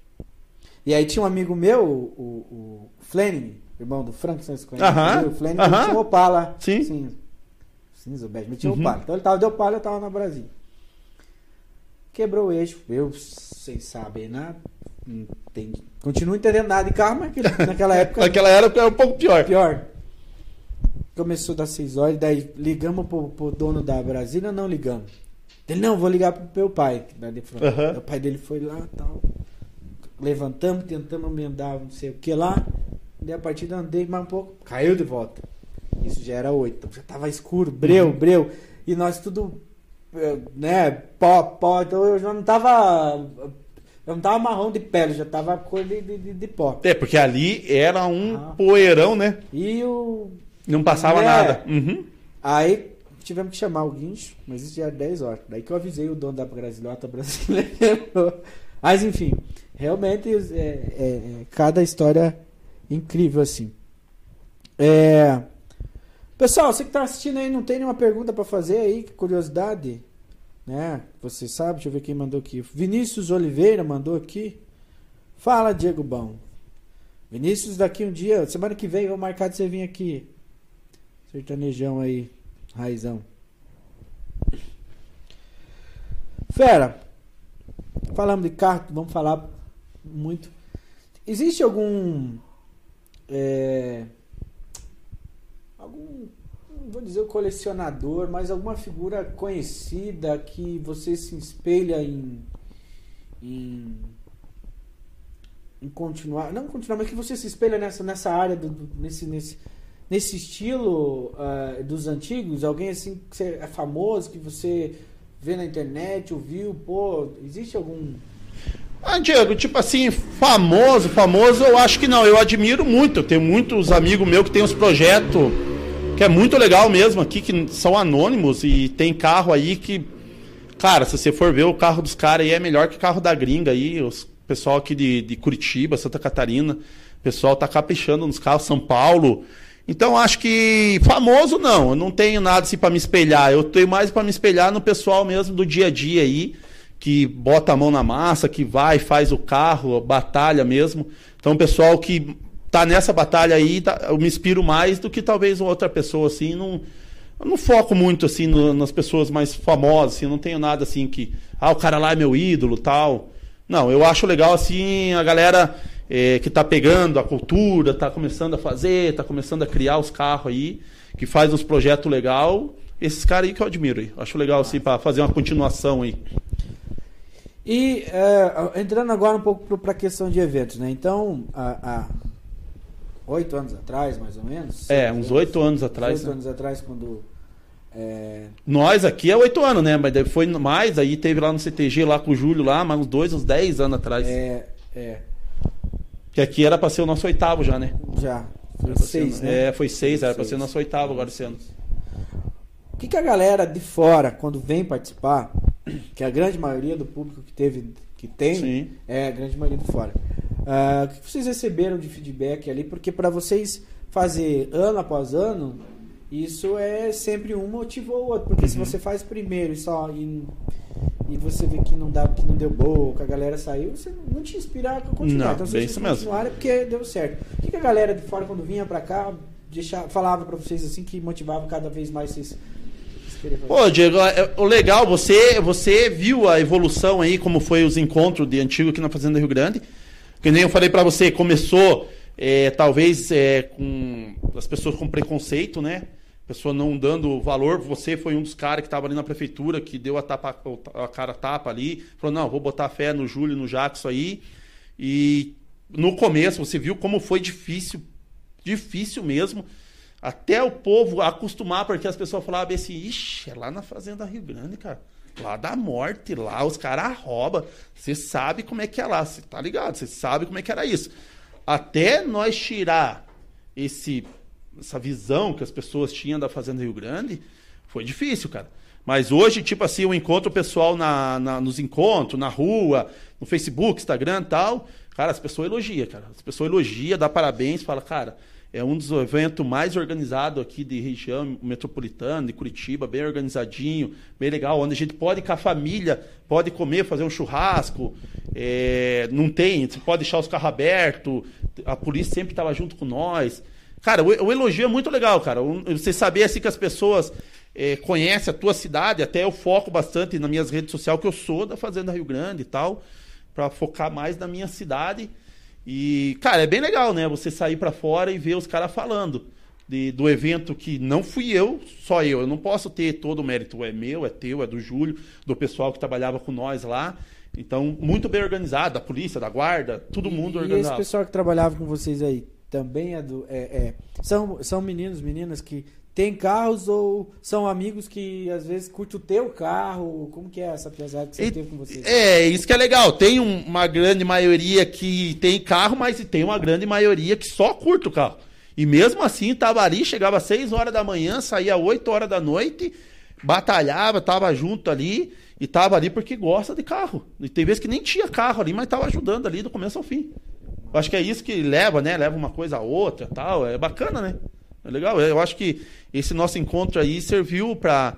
E aí tinha um amigo meu, o, o, Fleming, irmão do Frank, vocês conhecem? Aham, O Fleming aham. ele tinha um Opala. Sim. Cinza. Cinza, o mas tinha Uhum. Opala. Então ele tava de Opala, eu tava na Brasília. Quebrou o eixo, eu sem saber nada. Não entendi. Continuo entendendo nada de carro, mas naquela época Naquela época era um pouco pior. Pior. Começou das 6 horas, daí ligamos pro, pro dono da Brasília, não ligamos. Ele, não, vou ligar pro meu pai. Aham. O pai dele foi lá tal. Levantamos, tentamos emendar não sei o que lá. Daí a partida andei mais um pouco, caiu de volta. Isso já era 8, então já tava escuro, breu, Uhum. breu. E nós tudo, eh, né, pó, pó. Então eu já não tava. Eu não tava marrom de pele, já tava cor de, de, de- de pó. É, porque ali era um Ah. poeirão, né? E o Não passava É. nada. Uhum. Aí tivemos que chamar o guincho, mas isso já era 10 horas. Daí que eu avisei o dono da Brasilota brasileira. mas enfim, realmente é, é- é cada história incrível assim. É, Pessoal, você que tá assistindo aí, não tem nenhuma pergunta pra fazer aí? Curiosidade? Né? Você sabe? Deixa eu ver quem mandou aqui. Vinícius Oliveira mandou aqui. Fala, Diego Bom. Vinícius, daqui um dia, semana que vem, vou marcar de você vir aqui. Sertanejão aí, raizão. Fera, falamos de carro, vamos falar muito. Existe algum. é, algum. Não vou dizer o colecionador, mas alguma figura conhecida que você se espelha em. em em continuar, não continuar, mas que você se espelha nessa, nessa área, do, do- nesse, nesse, nesse estilo ah, dos antigos? Alguém assim que é famoso, que você vê na internet, ouviu, pô, existe algum. Ah, Diego, tipo assim, famoso, famoso, eu acho que não. Eu admiro muito. Eu tenho muitos amigos meus que tem uns projetos que é muito legal mesmo aqui, que são anônimos e tem carro aí que. Cara, se você for ver, o carro dos caras aí é melhor que o carro da gringa aí. Os pessoal aqui de, de Curitiba, Santa Catarina. O pessoal tá caprichando nos carros, São Paulo. Então acho que famoso não, eu não tenho nada assim para me espelhar. Eu tenho mais para me espelhar no pessoal mesmo do dia a dia aí, que bota a mão na massa, que vai, faz o carro, batalha mesmo. Então pessoal que tá nessa batalha aí, tá- eu me inspiro mais do que talvez outra pessoa assim, não eu não foco muito assim no- nas pessoas mais famosas, assim, não tenho nada assim que ah, o cara lá é meu ídolo, tal. Não, eu acho legal assim a galera eh, que tá pegando a cultura, tá começando a fazer, tá começando a criar os carros aí, que faz uns projetos legal. Esses caras aí que eu admiro aí. Acho legal assim para fazer uma continuação aí. E é, entrando agora um pouco para a questão de eventos, né? Então, há oito anos atrás, mais ou menos. É, uns oito anos atrás. Oito né? anos atrás, quando. É, Nós aqui é oito anos, né? Mas foi mais, aí teve lá no CTG lá com o Júlio lá, mais uns dois, uns dez anos atrás. é, é, Que aqui era pra ser o nosso oitavo já, né? já. Foi pra seis, ser- né? É, foi seis, era pra Seis. ser o nosso oitavo agora esse ano. O que, que a galera de fora, quando vem participar, que a grande maioria do público que teve, que tem, Sim. é a grande maioria de fora. Ah, o que vocês receberam de feedback ali? Porque para vocês fazer ano após ano, isso é sempre um motivo ou outro. Porque se Uhum. você faz primeiro e só e, e você vê que não dá, que não deu boa, que a galera saiu, você não te inspira a continuar. Não, então, se vocês isso mesmo. é porque deu certo. O que, que a galera de fora, quando vinha pra cá, deixava, falava pra vocês assim que motivava cada vez mais vocês? Pô, Diego, é- o legal, você, você viu a evolução aí, como foi os encontros de antigo aqui na Fazenda Rio Grande. Que nem eu falei pra você, começou é, talvez é, com as pessoas com preconceito, né? Pessoa não dando valor. Você foi um dos caras que estava ali na prefeitura, que deu a, tapa, a cara tapa ali. Falou, não, vou botar fé no Júlio no Jackson aí. E no começo você viu como foi difícil, difícil mesmo. Até o povo acostumar, porque as pessoas falavam assim, ixi, é lá na Fazenda Rio Grande, cara. Lá da morte, lá os caras roubam. Você sabe como é que é lá, você tá ligado? Você sabe como é que era isso. Até nós tirar esse, essa visão que as pessoas tinham da Fazenda Rio Grande, foi difícil, cara. Mas hoje, tipo assim, eu encontro o pessoal na, na- nos encontros, na rua, no Facebook, Instagram e tal. Cara, as pessoas elogiam, cara. As pessoas elogiam, dá parabéns, fala, cara, é um dos eventos mais organizados aqui de região metropolitana, de Curitiba, bem organizadinho, bem legal, onde a gente pode ir com a família, pode comer, fazer um churrasco, é, não tem, você pode deixar os carros abertos, a polícia sempre estava junto com nós. Cara, o, o elogio é muito legal, cara. Um- Você saber assim que as pessoas é, conhecem a tua cidade, até eu foco bastante nas minhas redes sociais, que eu sou da Fazenda Rio Grande e tal, para focar mais na minha cidade. E, cara, é bem legal, né? Você sair para fora e ver os caras falando de- do evento que não fui eu, só eu. Eu não posso ter todo o mérito. É meu, é teu, é do Júlio, do pessoal que trabalhava com nós lá. Então, muito bem organizado, da polícia, da guarda, todo mundo e, e esse organizado. pessoal que trabalhava com vocês aí também é do. É, é- são, são meninos, meninas que têm carros ou são amigos que às vezes curtem o teu carro? Como que é essa pesada que você E- teve com vocês? É, isso que é legal. Tem um- uma grande maioria que tem carro, mas tem uma grande maioria que só curte o carro. E mesmo assim, tava ali, chegava às 6 horas da manhã, saía às 8 horas da noite, batalhava, tava junto ali, e tava ali porque gosta de carro. E tem vezes que nem tinha carro ali, mas tava ajudando ali do começo ao fim. Eu acho que é isso que leva, né? Leva uma coisa a outra tal. É bacana, né? É legal. Eu acho que esse nosso encontro aí serviu para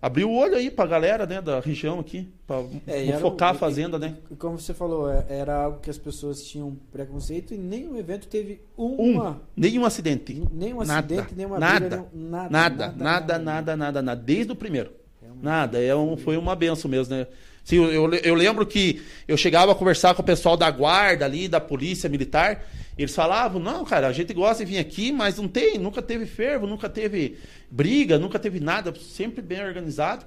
abrir o olho aí pra galera, né, da região aqui, para É, focar a fazenda, né? Como você falou, é- era algo que as pessoas tinham preconceito e nenhum evento teve Um, uma. nenhum acidente. Nenhum Nada, acidente, nenhuma nada, briga, nenhum- nada, Nada, nada, nada, nada, nada, desde o primeiro. Realmente. Nada, é um, foi uma benção mesmo, né? Sim, eu, eu, eu lembro que eu chegava a conversar com o pessoal da guarda ali, da polícia militar, eles falavam, não, cara, a gente gosta de vir aqui, mas não tem, nunca teve fervo, nunca teve briga, nunca teve nada, sempre bem organizado.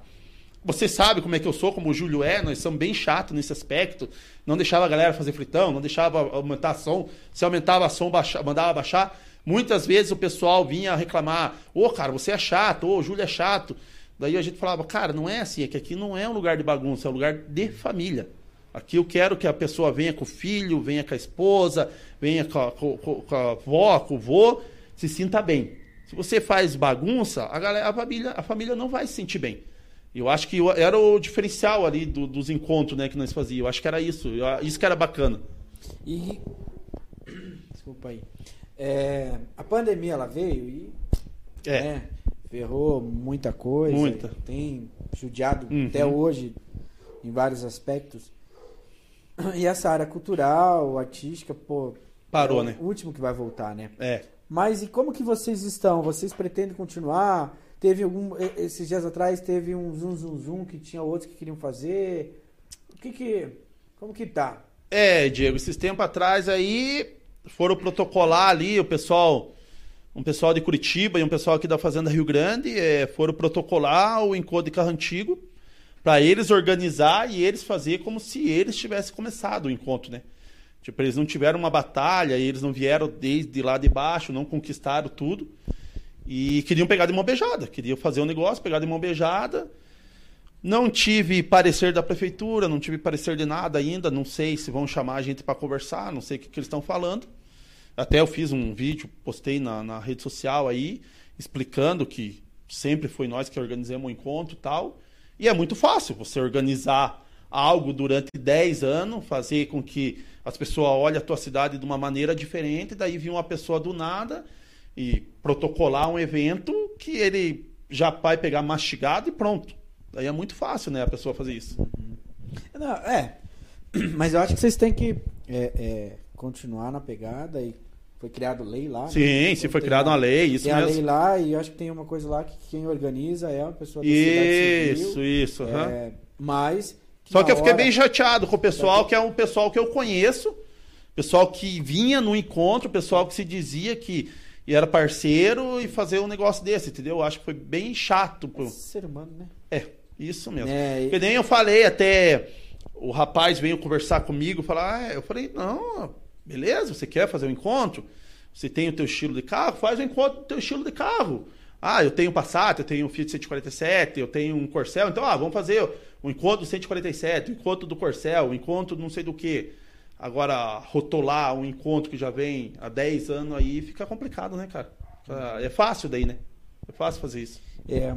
Você sabe como é que eu sou, como o Júlio é, nós somos bem chatos nesse aspecto. Não deixava a galera fazer fritão, não deixava aumentar som. Se aumentava som, baixa, mandava baixar. Muitas vezes o pessoal vinha reclamar: Ô, cara, você é chato, ô, o Júlio é chato. Daí a gente falava: Cara, não é assim, é que aqui não é um lugar de bagunça, é um lugar de família. Aqui eu quero que a pessoa venha com o filho, venha com a esposa, venha com a, com- com- a avó, com o vô, se sinta bem. Se você faz bagunça, a, galera, a, família, a família não vai se sentir bem. Eu acho que era o diferencial ali do- dos encontros né, que nós fazíamos. Eu acho que era isso. Eu- Isso que era bacana. E. Desculpa aí. É, a pandemia ela veio e. É. né, ferrou muita coisa. Muita. Tem judiado Uhum. até hoje em vários aspectos. E essa área cultural, artística, pô. Parou, é o né? último que vai voltar, né? É. Mas e como que vocês estão? Vocês pretendem continuar? Teve algum. Esses dias atrás teve um zoom zoom zoom que tinha outros que queriam fazer. O que que. Como que tá? É, Diego, esses tempos atrás aí foram protocolar ali, o pessoal, um pessoal de Curitiba e um pessoal aqui da Fazenda Rio Grande, é, foram protocolar o encontro de carro antigo para eles organizar e eles fazer como se eles tivessem começado o encontro, né? Tipo, eles não tiveram uma batalha, eles não vieram desde lá de baixo, não conquistaram tudo. E queriam pegar de mão beijada, queriam fazer um negócio, pegar de mão beijada. Não tive parecer da prefeitura, não tive parecer de nada ainda. Não sei se vão chamar a gente para conversar, não sei o que, que eles estão falando. Até eu fiz um vídeo, postei na, na rede social aí, explicando que sempre foi nós que organizamos o encontro e tal. E é muito fácil você organizar algo durante 10 anos, fazer com que as pessoas olhem a tua cidade de uma maneira diferente, daí vir uma pessoa do nada e protocolar um evento que ele já vai pegar mastigado e pronto. Daí é muito fácil, né, a pessoa fazer isso. Não, é. Mas eu acho que vocês têm que é, é, continuar na pegada e foi criado lei lá. né? Sim, se foi criada uma lei, isso tem a lei mesmo. lá e eu acho que tem uma coisa lá que quem organiza é uma pessoa da cidade Isso, civil. isso. aham. É, mas. Só que eu fiquei hora- bem chateado com o pessoal, que é um pessoal que eu conheço, pessoal que vinha no encontro, pessoal que se dizia que era parceiro e fazer um negócio desse, entendeu? Eu acho que foi bem chato. Pro... É ser humano, né? É, isso mesmo. É, e- Que nem eu falei, até o rapaz veio conversar comigo, falar, ah, eu falei, não, beleza, você quer fazer um encontro? Você tem o teu estilo de carro? Faz um encontro do teu estilo de carro. Ah, eu tenho um Passat, eu tenho um Fiat 147, eu tenho um Corcel, então, ah, vamos fazer o encontro do 147, o encontro do Corcel, o encontro do não sei do que. Agora, rotolar um encontro que já vem há 10 anos aí fica complicado, né, cara? É fácil daí, né? É fácil fazer isso. É,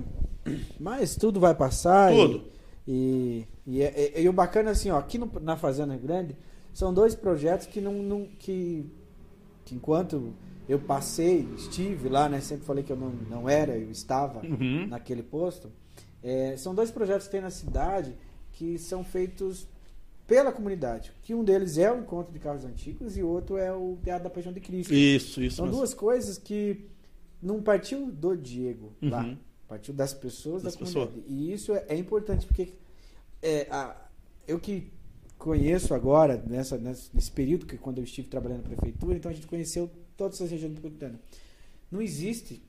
mas tudo vai passar. e- Tudo. E, e, é- é- e o bacana é assim, ó, aqui no- na Fazenda Grande, são dois projetos que não, não- que, que enquanto eu passei, estive lá, né? Sempre falei que eu não, não era, eu estava Uhum. naquele posto. é, são dois projetos que tem na cidade que são feitos pela comunidade. Que um deles é o encontro de carros antigos e o outro é o Teatro da Paixão de Cristo. Isso, isso São mesmo. duas coisas que não partiu do Diego lá, Uhum. partiu das pessoas Das da comunidade. pessoas. E isso é, é importante porque é, a- eu que conheço agora nessa, nesse período que quando eu estive trabalhando na prefeitura, então a gente conheceu todas as regiões metropolitanas. Não existe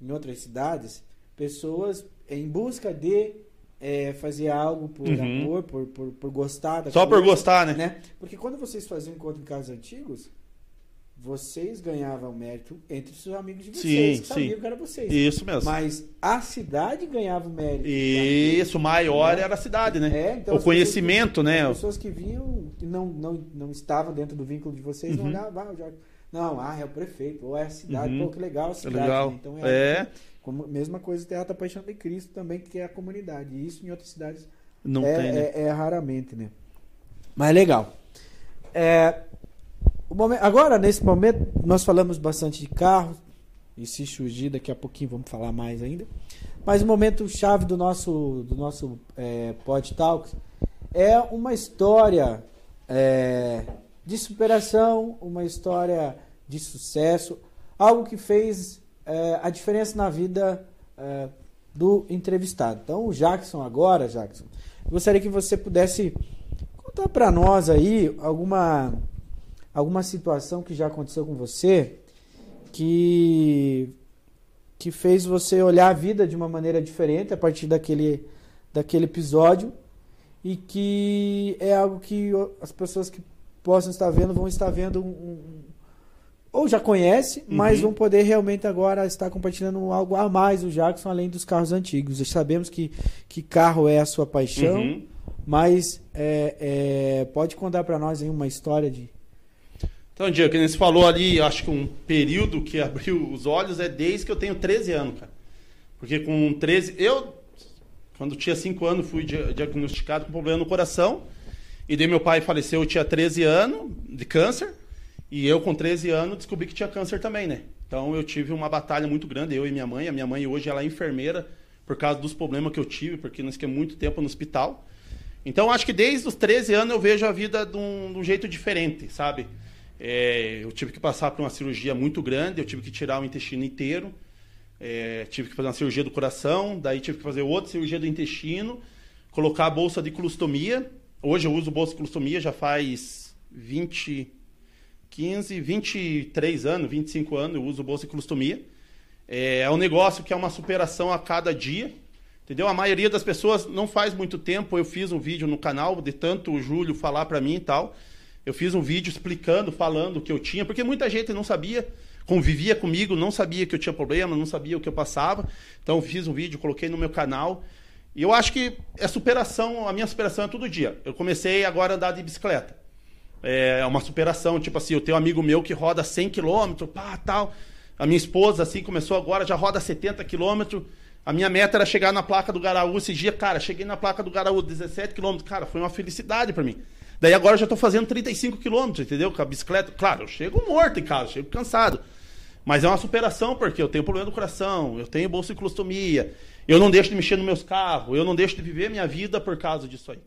em outras cidades pessoas em busca de é, fazer algo por Uhum. amor, por, por, por gostar Só por coisa, gostar, né? né? Porque quando vocês faziam encontro em carros antigos, vocês ganhavam mérito entre os seus amigos de vocês, Sim, que sabiam sim. que era vocês. Isso mesmo. Mas a cidade ganhava o mérito. Isso, maior Né? era a cidade, né? É, então o conhecimento, né? As pessoas que vinham e não, não, não estavam dentro do vínculo de vocês, não Uhum. olhavam, ah, o Jorge. Não, ah, é o prefeito, ou é a cidade, Uhum. pô, que legal a É cidade. legal. né? Então É, como, mesma coisa o Teatro da Paixão de Cristo também, que é a comunidade. E isso em outras cidades não é, tem, né? é- é raramente, né? Mas legal. É, o momen- agora, nesse momento, nós falamos bastante de carro e se surgir, daqui a pouquinho vamos falar mais ainda. Mas o momento chave do nosso, do nosso é, Pod Talks é uma história é, de superação, uma história de sucesso, algo que fez é, a diferença na vida é, do entrevistado. Então, o Jackson agora, Jackson, gostaria que você pudesse contar para nós aí alguma alguma situação que já aconteceu com você que que fez você olhar a vida de uma maneira diferente a partir daquele daquele episódio e que é algo que as pessoas que possam estar vendo vão estar vendo um, um ou já conhece, mas Uhum. vão poder realmente agora estar compartilhando algo a mais o Jackson além dos carros antigos. Sabemos que, que carro é a sua paixão, Uhum. mas é, é, pode contar para nós aí uma história de Então, Diego, que nem você falou ali, acho que um período que abriu os olhos é desde que eu tenho 13 anos, cara. Porque com 13. Eu, quando tinha 5 anos, fui dia- diagnosticado com problema no coração. E daí meu pai faleceu, eu tinha 13 anos de câncer. E eu, com 13 anos, descobri que tinha câncer também, né? Então eu tive uma batalha muito grande, eu e minha mãe. A minha mãe hoje ela é enfermeira por causa dos problemas que eu tive, porque nós fiquei muito tempo no hospital. Então acho que desde os 13 anos eu vejo a vida de um, de um jeito diferente, sabe? É, eu tive que passar por uma cirurgia muito grande, eu tive que tirar o intestino inteiro, é, tive que fazer uma cirurgia do coração, daí tive que fazer outra cirurgia do intestino, colocar a bolsa de colostomia. Hoje eu uso bolsa de colostomia já faz 20, 15, 23 anos, 25 anos eu uso bolsa de colostomia. É, é um negócio que é uma superação a cada dia. Entendeu? A maioria das pessoas não faz muito tempo. Eu fiz um vídeo no canal, de tanto o Júlio falar para mim e tal. Eu fiz um vídeo explicando, falando o que eu tinha, porque muita gente não sabia, convivia comigo, não sabia que eu tinha problema, não sabia o que eu passava. Então eu fiz um vídeo, coloquei no meu canal. E eu acho que é superação, a minha superação é todo dia. Eu comecei agora a andar de bicicleta. É uma superação, tipo assim, eu tenho um amigo meu que roda 100 km, pá, tal. A minha esposa, assim, começou agora, já roda 70 km. A minha meta era chegar na placa do Garaú esse dia. Cara, cheguei na placa do Garaú, 17 km. Cara, foi uma felicidade pra mim. Daí agora eu já tô fazendo 35 km, entendeu? Com a bicicleta. Claro, eu chego morto em casa, chego cansado. Mas é uma superação, porque eu tenho problema do coração, eu tenho colostomia, eu não deixo de mexer nos meus carros, eu não deixo de viver minha vida por causa disso aí.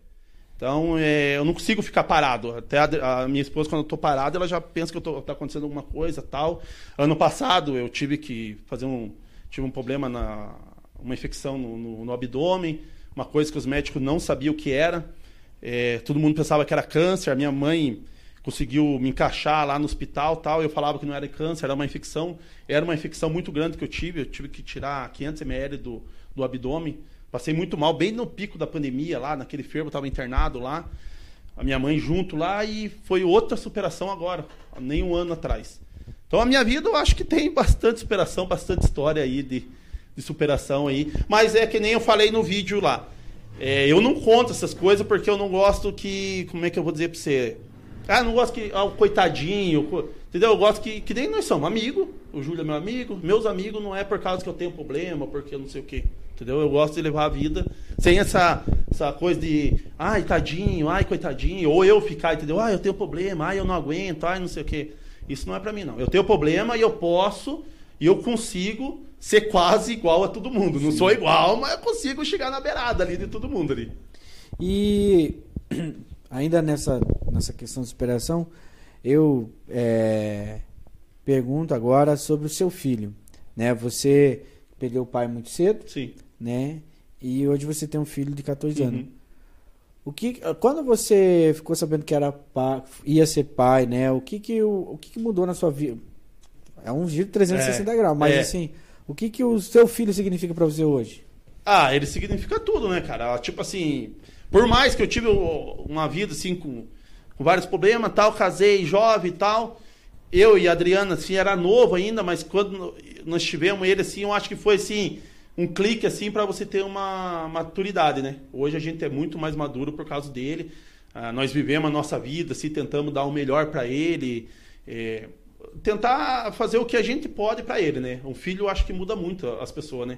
Então, é, eu não consigo ficar parado. Até a, a minha esposa, quando eu tô parado, ela já pensa que eu tô, tá acontecendo alguma coisa tal. Ano passado, eu tive que fazer um. Tive um problema na. uma infecção no, no, no abdômen, uma coisa que os médicos não sabiam o que era. É, todo mundo pensava que era câncer. A minha mãe conseguiu me encaixar lá no hospital tal. Eu falava que não era câncer, era uma infecção. Era uma infecção muito grande que eu tive. Eu tive que tirar 500 ml do, do abdômen. Passei muito mal, bem no pico da pandemia lá, naquele fervo, estava internado lá. A minha mãe junto lá e foi outra superação agora, nem um ano atrás. Então a minha vida eu acho que tem bastante superação, bastante história aí de, de superação aí. Mas é que nem eu falei no vídeo lá. É, eu não conto essas coisas porque eu não gosto que. Como é que eu vou dizer pra você? Ah, não gosto que. Ah, o coitadinho. co- Entendeu? Eu gosto que, que nem nós somos amigos. O Júlio é meu amigo. Meus amigos não é por causa que eu tenho problema, porque eu não sei o quê. Entendeu? Eu gosto de levar a vida sem essa, essa coisa de. Ai, tadinho, ai, coitadinho. Ou eu ficar, entendeu? Ah, eu tenho problema, ai, eu não aguento, ai, não sei o quê. Isso não é pra mim, não. Eu tenho problema e eu posso e eu consigo ser quase igual a todo mundo. Não sou igual, mas eu consigo chegar na beirada ali de todo mundo ali. E ainda nessa, nessa questão de superação, eu é, pergunto agora sobre o seu filho. Né? Você perdeu o pai muito cedo, Sim. né? E hoje você tem um filho de 14 Uhum. anos. O que, quando você ficou sabendo que era pa- ia ser pai, né? O que que, o, o que, que mudou na sua vida? É um giro de 360 É, graus, mas é. assim, o que que o seu filho significa pra você hoje? Ah, ele significa tudo, né, cara? Tipo assim, por mais que eu tive uma vida assim com, com vários problemas, tal, casei jovem e tal, eu e a Adriana assim era novo ainda, mas quando nós tivemos ele assim, eu acho que foi assim um clique assim para você ter uma maturidade, né? Hoje a gente é muito mais maduro por causa dele. Ah, nós vivemos a nossa vida, assim, tentamos dar o melhor para ele, é, tentar fazer o que a gente pode para ele, né? Um filho eu acho que muda muito as pessoas, né?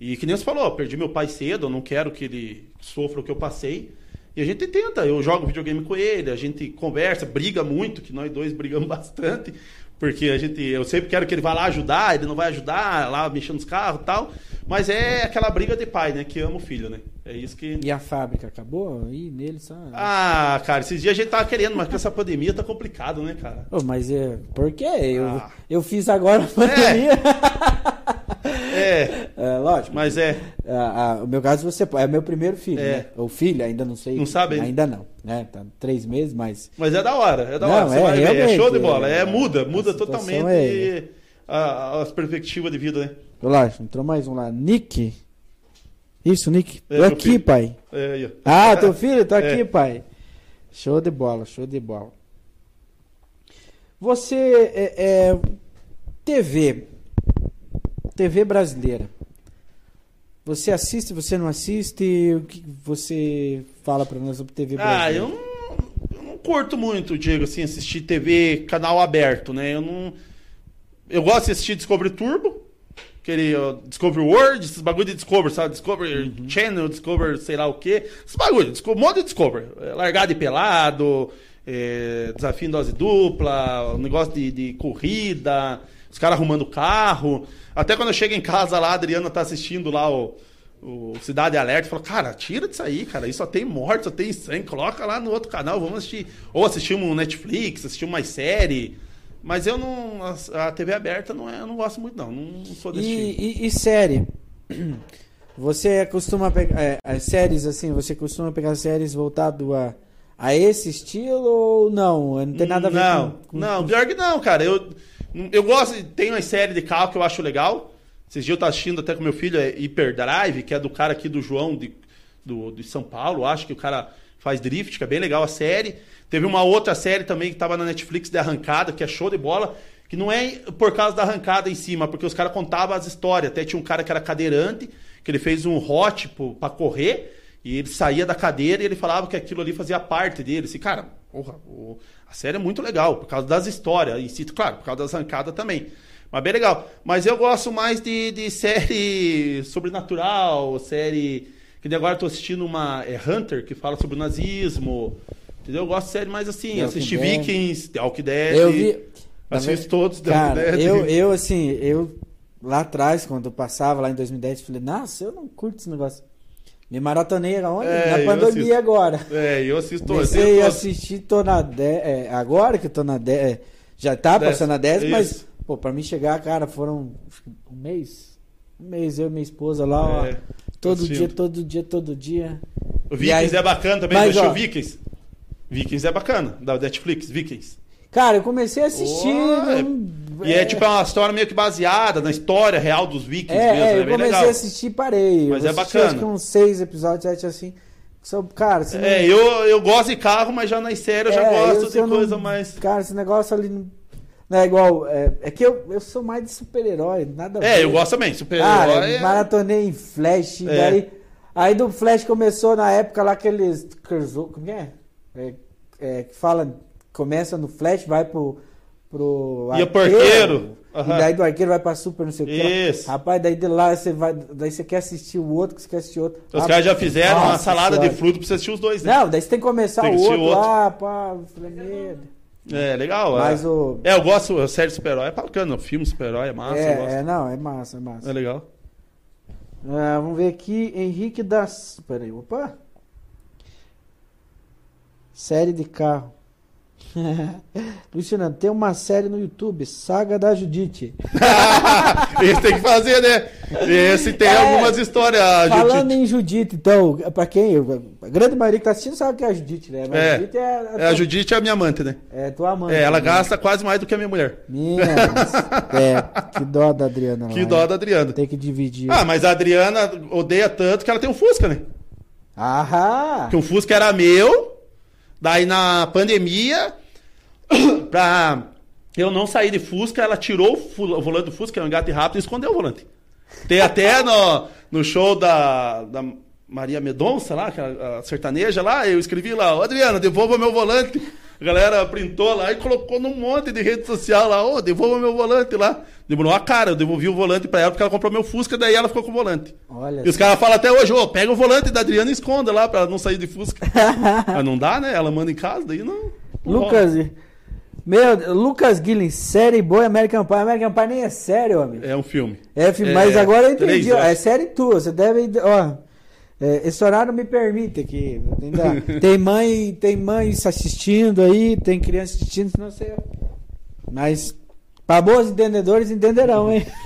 E que nem você falou, perdi meu pai cedo, eu não quero que ele sofra o que eu passei. E a gente tenta, eu jogo videogame com ele, a gente conversa, briga muito, que nós dois brigamos bastante, Porque a gente, eu sempre quero que ele vá lá ajudar, ele não vai ajudar, lá mexendo nos carros e tal. Mas é aquela briga de pai, né? Que ama o filho, né? É isso que. E a fábrica acabou? Aí nele só. Ah, cara, esses dias a gente tava querendo, mas com essa pandemia tá complicado, né, cara? Ô, mas é. Por quê? Eu, Ah. eu fiz agora a pandemia. É, É, lógico. mas é. Ah, ah, o meu caso, você é meu primeiro filho, É. né? Ou filho, ainda não sei. Não sabe ainda? Ainda não. Né? Tá três meses, mas. Mas é da hora, é da Não, hora. Você é, vai é show de bola. É, é, muda, a muda totalmente é- a- as perspectivas de vida, né? Lá, entrou mais um lá. Nick. Isso, Nick. É, Tô aqui, filho. pai. É. Ah, teu filho? Tô aqui, É. pai. Show de bola, show de bola. Você é, é, TV. TV brasileira. Você assiste, você não assiste? O que você fala pra nós sobre TV Ah, brasileira? eu não, eu não curto muito, Diego, assim, assistir TV canal aberto, né? Eu não. Eu gosto de assistir Discovery Turbo, aquele ó, Discovery World, esses bagulho de Discovery, sabe? Discovery Channel, Discovery sei lá o quê. Esses bagulho, um monte de Discovery. É, Largado e pelado, é, desafio em dose dupla, negócio de, de corrida, os caras arrumando carro. Até quando eu chego em casa lá, a Adriana tá assistindo lá o, o Cidade Alerta, fala, cara, tira disso aí, cara, isso só tem morte, só tem sangue, coloca lá no outro canal, vamos assistir. Ou assistir um Netflix, assistir uma série. Mas eu não. A, a TV aberta não é, eu não gosto muito, não. Não sou desse tipo. E, e- e série? Você costuma pegar é, as séries assim? Você costuma pegar séries voltado a, a esse estilo ou não? Não tem nada a ver não, com, com- Não, pior que não, cara. Eu, eu gosto. Tem uma série de carro que eu acho legal. Esses dias eu tava assistindo até com meu filho, é Hyperdrive, que é do cara aqui do João de, do, de São Paulo. Acho que o cara faz drift, que é bem legal a série. Teve uma outra série também que tava na Netflix de arrancada, que é show de bola. Que não é por causa da arrancada em cima, porque os caras contavam as histórias. Até tinha um cara que era cadeirante, que ele fez um hot para correr. E ele saía da cadeira e ele falava que aquilo ali fazia parte dele. Assim, cara, porra, o- a série é muito legal, por causa das histórias. E, se- claro, por causa das arrancadas também. Mas bem legal. Mas eu gosto mais de, de série sobrenatural, série. Que agora eu tô assistindo uma é Hunter, que fala sobre o nazismo. Entendeu? Eu gosto de série mais assim. The Assisti. Vikings, The Walking Dead. Eu vi. Assisto todos The Cara, Dead. eu, eu assim, eu lá atrás, quando eu passava lá em 2010, falei, nossa, eu não curto esse negócio. Me maratonei aonde? É, na eu pandemia assisto. agora. É, eu assisto. Comecei a todos. assistir, tô na 10. é, agora que eu tô na 10. é, já tá Dez, passando a 10, mas, pô, pra mim chegar, cara, foram um mês. Um mês, eu e minha esposa lá, ó. É, todo assistindo. dia, todo dia, todo dia. O Vikings aí- é bacana também, Mas, mas, ó- Vikings. Vikings é bacana, da Netflix, Vikings. Cara, eu comecei a assistir. Ué, não- E é tipo uma história meio que baseada na história real dos Vikings É, mesmo, é, é, eu bem comecei legal. a assistir e parei. Mas eu é bacana. Acho que uns seis episódios, sete assim. São, cara, se É, eu, eu gosto de carro, mas já nas séries eu já É, gosto eu- de não- coisa mais. Cara, esse negócio ali não, não é igual. É, é que eu, eu sou mais de super-herói, nada a É, eu gosto também, super-herói. é- maratonei em Flash, É. daí. Aí do Flash começou na época lá aqueles. Como é? É, é, Que fala. Começa no Flash, vai pro. Pro E o arqueiro. Aham. E daí do arqueiro vai pra super, não sei o que. Isso. Rapaz, daí de lá você vai. Daí você quer assistir o outro, que você quer assistir outro. Os Ah, caras já fizeram uma salada de senhora. fruta pra você assistir os dois, né? Não, daí você tem que começar Tem o que assistir outro o outro. lá, pá. merda. É, legal. Mas é. o. É, eu gosto, a série de super-herói é bacana, o filme de super-herói é massa. É, é, não, é massa, é massa. É legal. Ah, vamos ver aqui, Henrique das. Peraí, opa! Série de carro. Luciano, tem uma série no YouTube, Saga da Judite. Esse tem que fazer, né? Esse tem É. algumas histórias. a Falando Judite- em Judite, então, pra quem? A grande maioria que tá assistindo sabe que é a Judite, né? Mas É. a Judite é, É, a Judite é a minha amante, né? é tua mãe. É, ela né? gasta quase mais do que a minha mulher. Minha, é, que dó da Adriana. Que lá, dó hein? da Adriana. Tem que dividir. Ah, mas a Adriana odeia tanto que ela tem um Fusca, né? Ahá! Porque o Fusca era meu, daí na pandemia, pra eu não sair de Fusca, ela tirou o volante do Fusca, que é um engate rápido, e escondeu o volante. Tem até no, no show da, da Maria Medonça lá, a sertaneja lá, eu escrevi lá, "Ô, Adriana, devolva meu volante. A galera printou lá e colocou num monte de rede social lá, ô, devolva meu volante lá. Demorou a cara, eu devolvi o volante pra ela porque ela comprou meu Fusca, daí ela ficou com o volante. Olha E os caras falam até hoje, ô, pega o volante da Adriana e esconda lá pra ela não sair de Fusca. Mas não dá, né? Ela manda em casa, daí não. não rola. Lucas, Meu, Lucas Guilherme, série boa American Pie. American Pie nem é sério, amigo. É um filme. É, filme, mas agora eu três entendi. ó, é série tua. Você deve. Ó, é, esse horário me permite aqui. tem mãe, tem mãe assistindo aí, tem criança assistindo, senão você. Mas, para bons entendedores, entenderão, hein?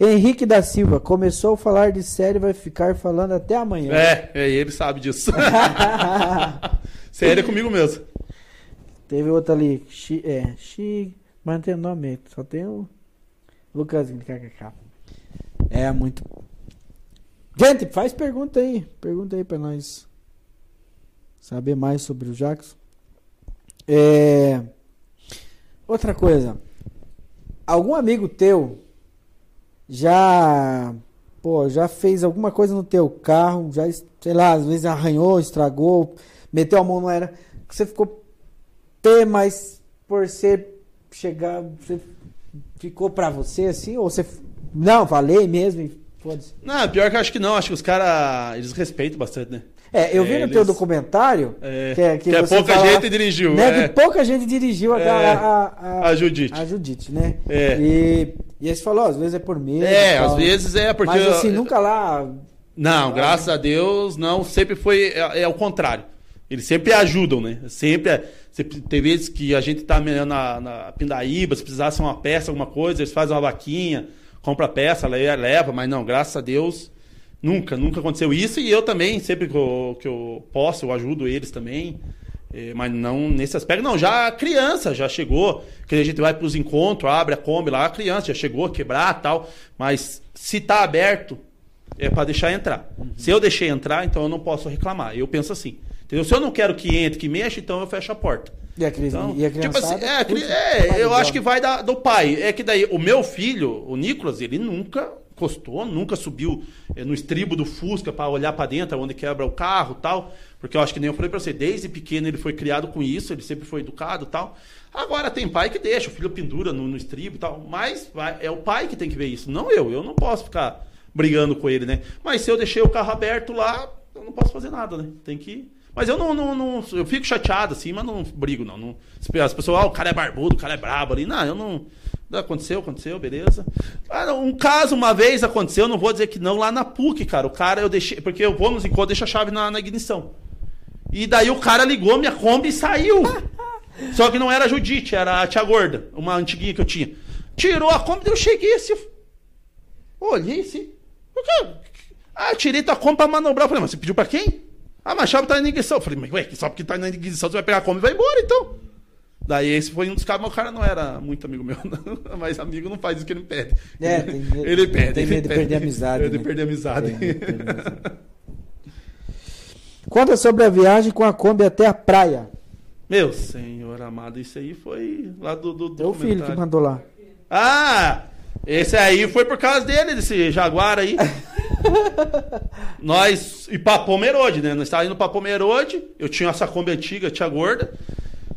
Henrique da Silva, começou a falar de série, vai ficar falando até amanhã. É, é, ele sabe disso. Sério é comigo mesmo. Teve outra ali. Xi, é, Xi. Mas não tem nome, só tem o. De KKK. É muito. Gente, faz pergunta aí. Pergunta aí pra nós saber mais sobre o Jackson. É... Outra coisa. Algum amigo teu já. Pô, já fez alguma coisa no teu carro, já, sei lá, às vezes arranhou, estragou, meteu a mão, não era. Você ficou ter, mas por ser chegar, você ficou pra você assim? Ou você. Não, falei mesmo foda-se. Não, pior que eu acho que não. Acho que os caras, eles respeitam bastante, né? É, eu vi É, no teu documentário É, que, é- que é você pouca fala- gente dirigiu. né, é. que pouca gente dirigiu a, É. a, a, A Judite. a Judite, né? É. E, e aí você falou, às vezes é por medo. É, às vezes é porque. Mas assim, nunca lá. Não, graças a Deus, não. Sempre foi. É, é o contrário. Eles sempre ajudam, né? Sempre. é- sempre tem vezes que a gente tá na, na Pindaíba, se precisasse uma peça, alguma coisa, eles fazem uma vaquinha, compra a peça, le- leva, mas não, graças a Deus, nunca, nunca aconteceu isso. E eu também, sempre que eu, que eu posso, eu ajudo eles também. É, mas não nesse aspecto, não. Já criança já chegou, que a gente vai para os encontros, abre a Kombi lá, a criança já chegou a quebrar tal. Mas se tá aberto, é para deixar entrar. Se eu deixei entrar, então eu não posso reclamar. Eu penso assim. Entendeu? Se eu não quero que entre, que mexa, então eu fecho a porta. E a, cris, Então, e a tipo assim, é, cri- é, eu acho que vai da- do pai. É que daí, o meu filho, o Nicolas, ele nunca encostou, nunca subiu eh, no estribo do Fusca para olhar para dentro, onde quebra o carro tal. Porque eu acho que nem eu falei para você, desde pequeno ele foi criado com isso, ele sempre foi educado tal. Agora tem pai que deixa, o filho pendura no, no estribo e tal. Mas vai- é o pai que tem que ver isso, não eu. Eu não posso ficar brigando com ele, né? Mas se eu deixei o carro aberto lá, eu não posso fazer nada, né? Tem que. Mas eu não, não, não- Eu fico chateado assim, mas não brigo, não. não as pessoas, ah, o cara é barbudo, o cara é brabo ali. Não, eu não. Aconteceu, aconteceu, beleza. Ah, um caso uma vez aconteceu, não vou dizer que não, lá na PUC, cara. O cara eu deixei. Porque eu vou nos encontros, deixo a chave na, na ignição. E daí o cara ligou minha Kombi e saiu. Só que não era a Judite, era a tia gorda, uma antiguinha que eu tinha. Tirou a Kombi, eu cheguei assim. Olhei assim. Ah, tirei tua Kombi pra manobrar. Eu falei, mas você pediu pra quem? Ah, mas a chave tá na ignição. Eu falei, mas ué, só porque tá na ignição você vai pegar a Kombi e vai embora então. Daí esse foi um dos caras, mas o cara não era muito amigo meu, não. mas amigo não faz isso que ele me pede. É, tem medo- ele pede. tem ele medo de pede. perder a amizade, É, de né? perder a amizade. Tem medo de perder a amizade. Conta sobre a viagem com a Kombi até a praia. Meu senhor amado, isso aí foi lá do, do Teu filho que mandou lá. Ah! Esse aí foi por causa dele, desse jaguar aí. Nós, e pra Pomerode, né? Nós estávamos indo pra Pomerode, eu tinha essa Kombi antiga, tia gorda.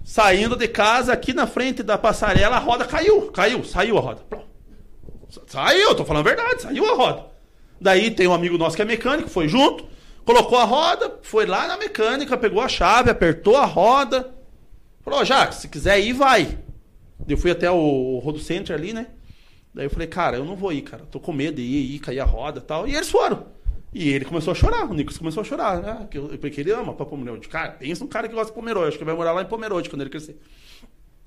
Saindo de casa, aqui na frente da passarela, a roda caiu, caiu, saiu a roda. Saiu, tô falando a verdade, saiu a roda. Daí tem um amigo nosso que é mecânico, foi junto, colocou a roda, foi lá na mecânica, pegou a chave, apertou a roda. Falou, Jacques, se quiser ir, vai. Eu fui até o Rodo Center ali, né? Daí eu falei, cara, eu não vou ir, cara. Tô com medo de ir, ir cair a roda e tal. E eles foram. E ele começou a chorar, o Nicolas começou a chorar, né? Porque ele ama pra Pomerode. Cara, pensa num cara que gosta de Pomerode, acho que vai morar lá em Pomerode quando ele crescer.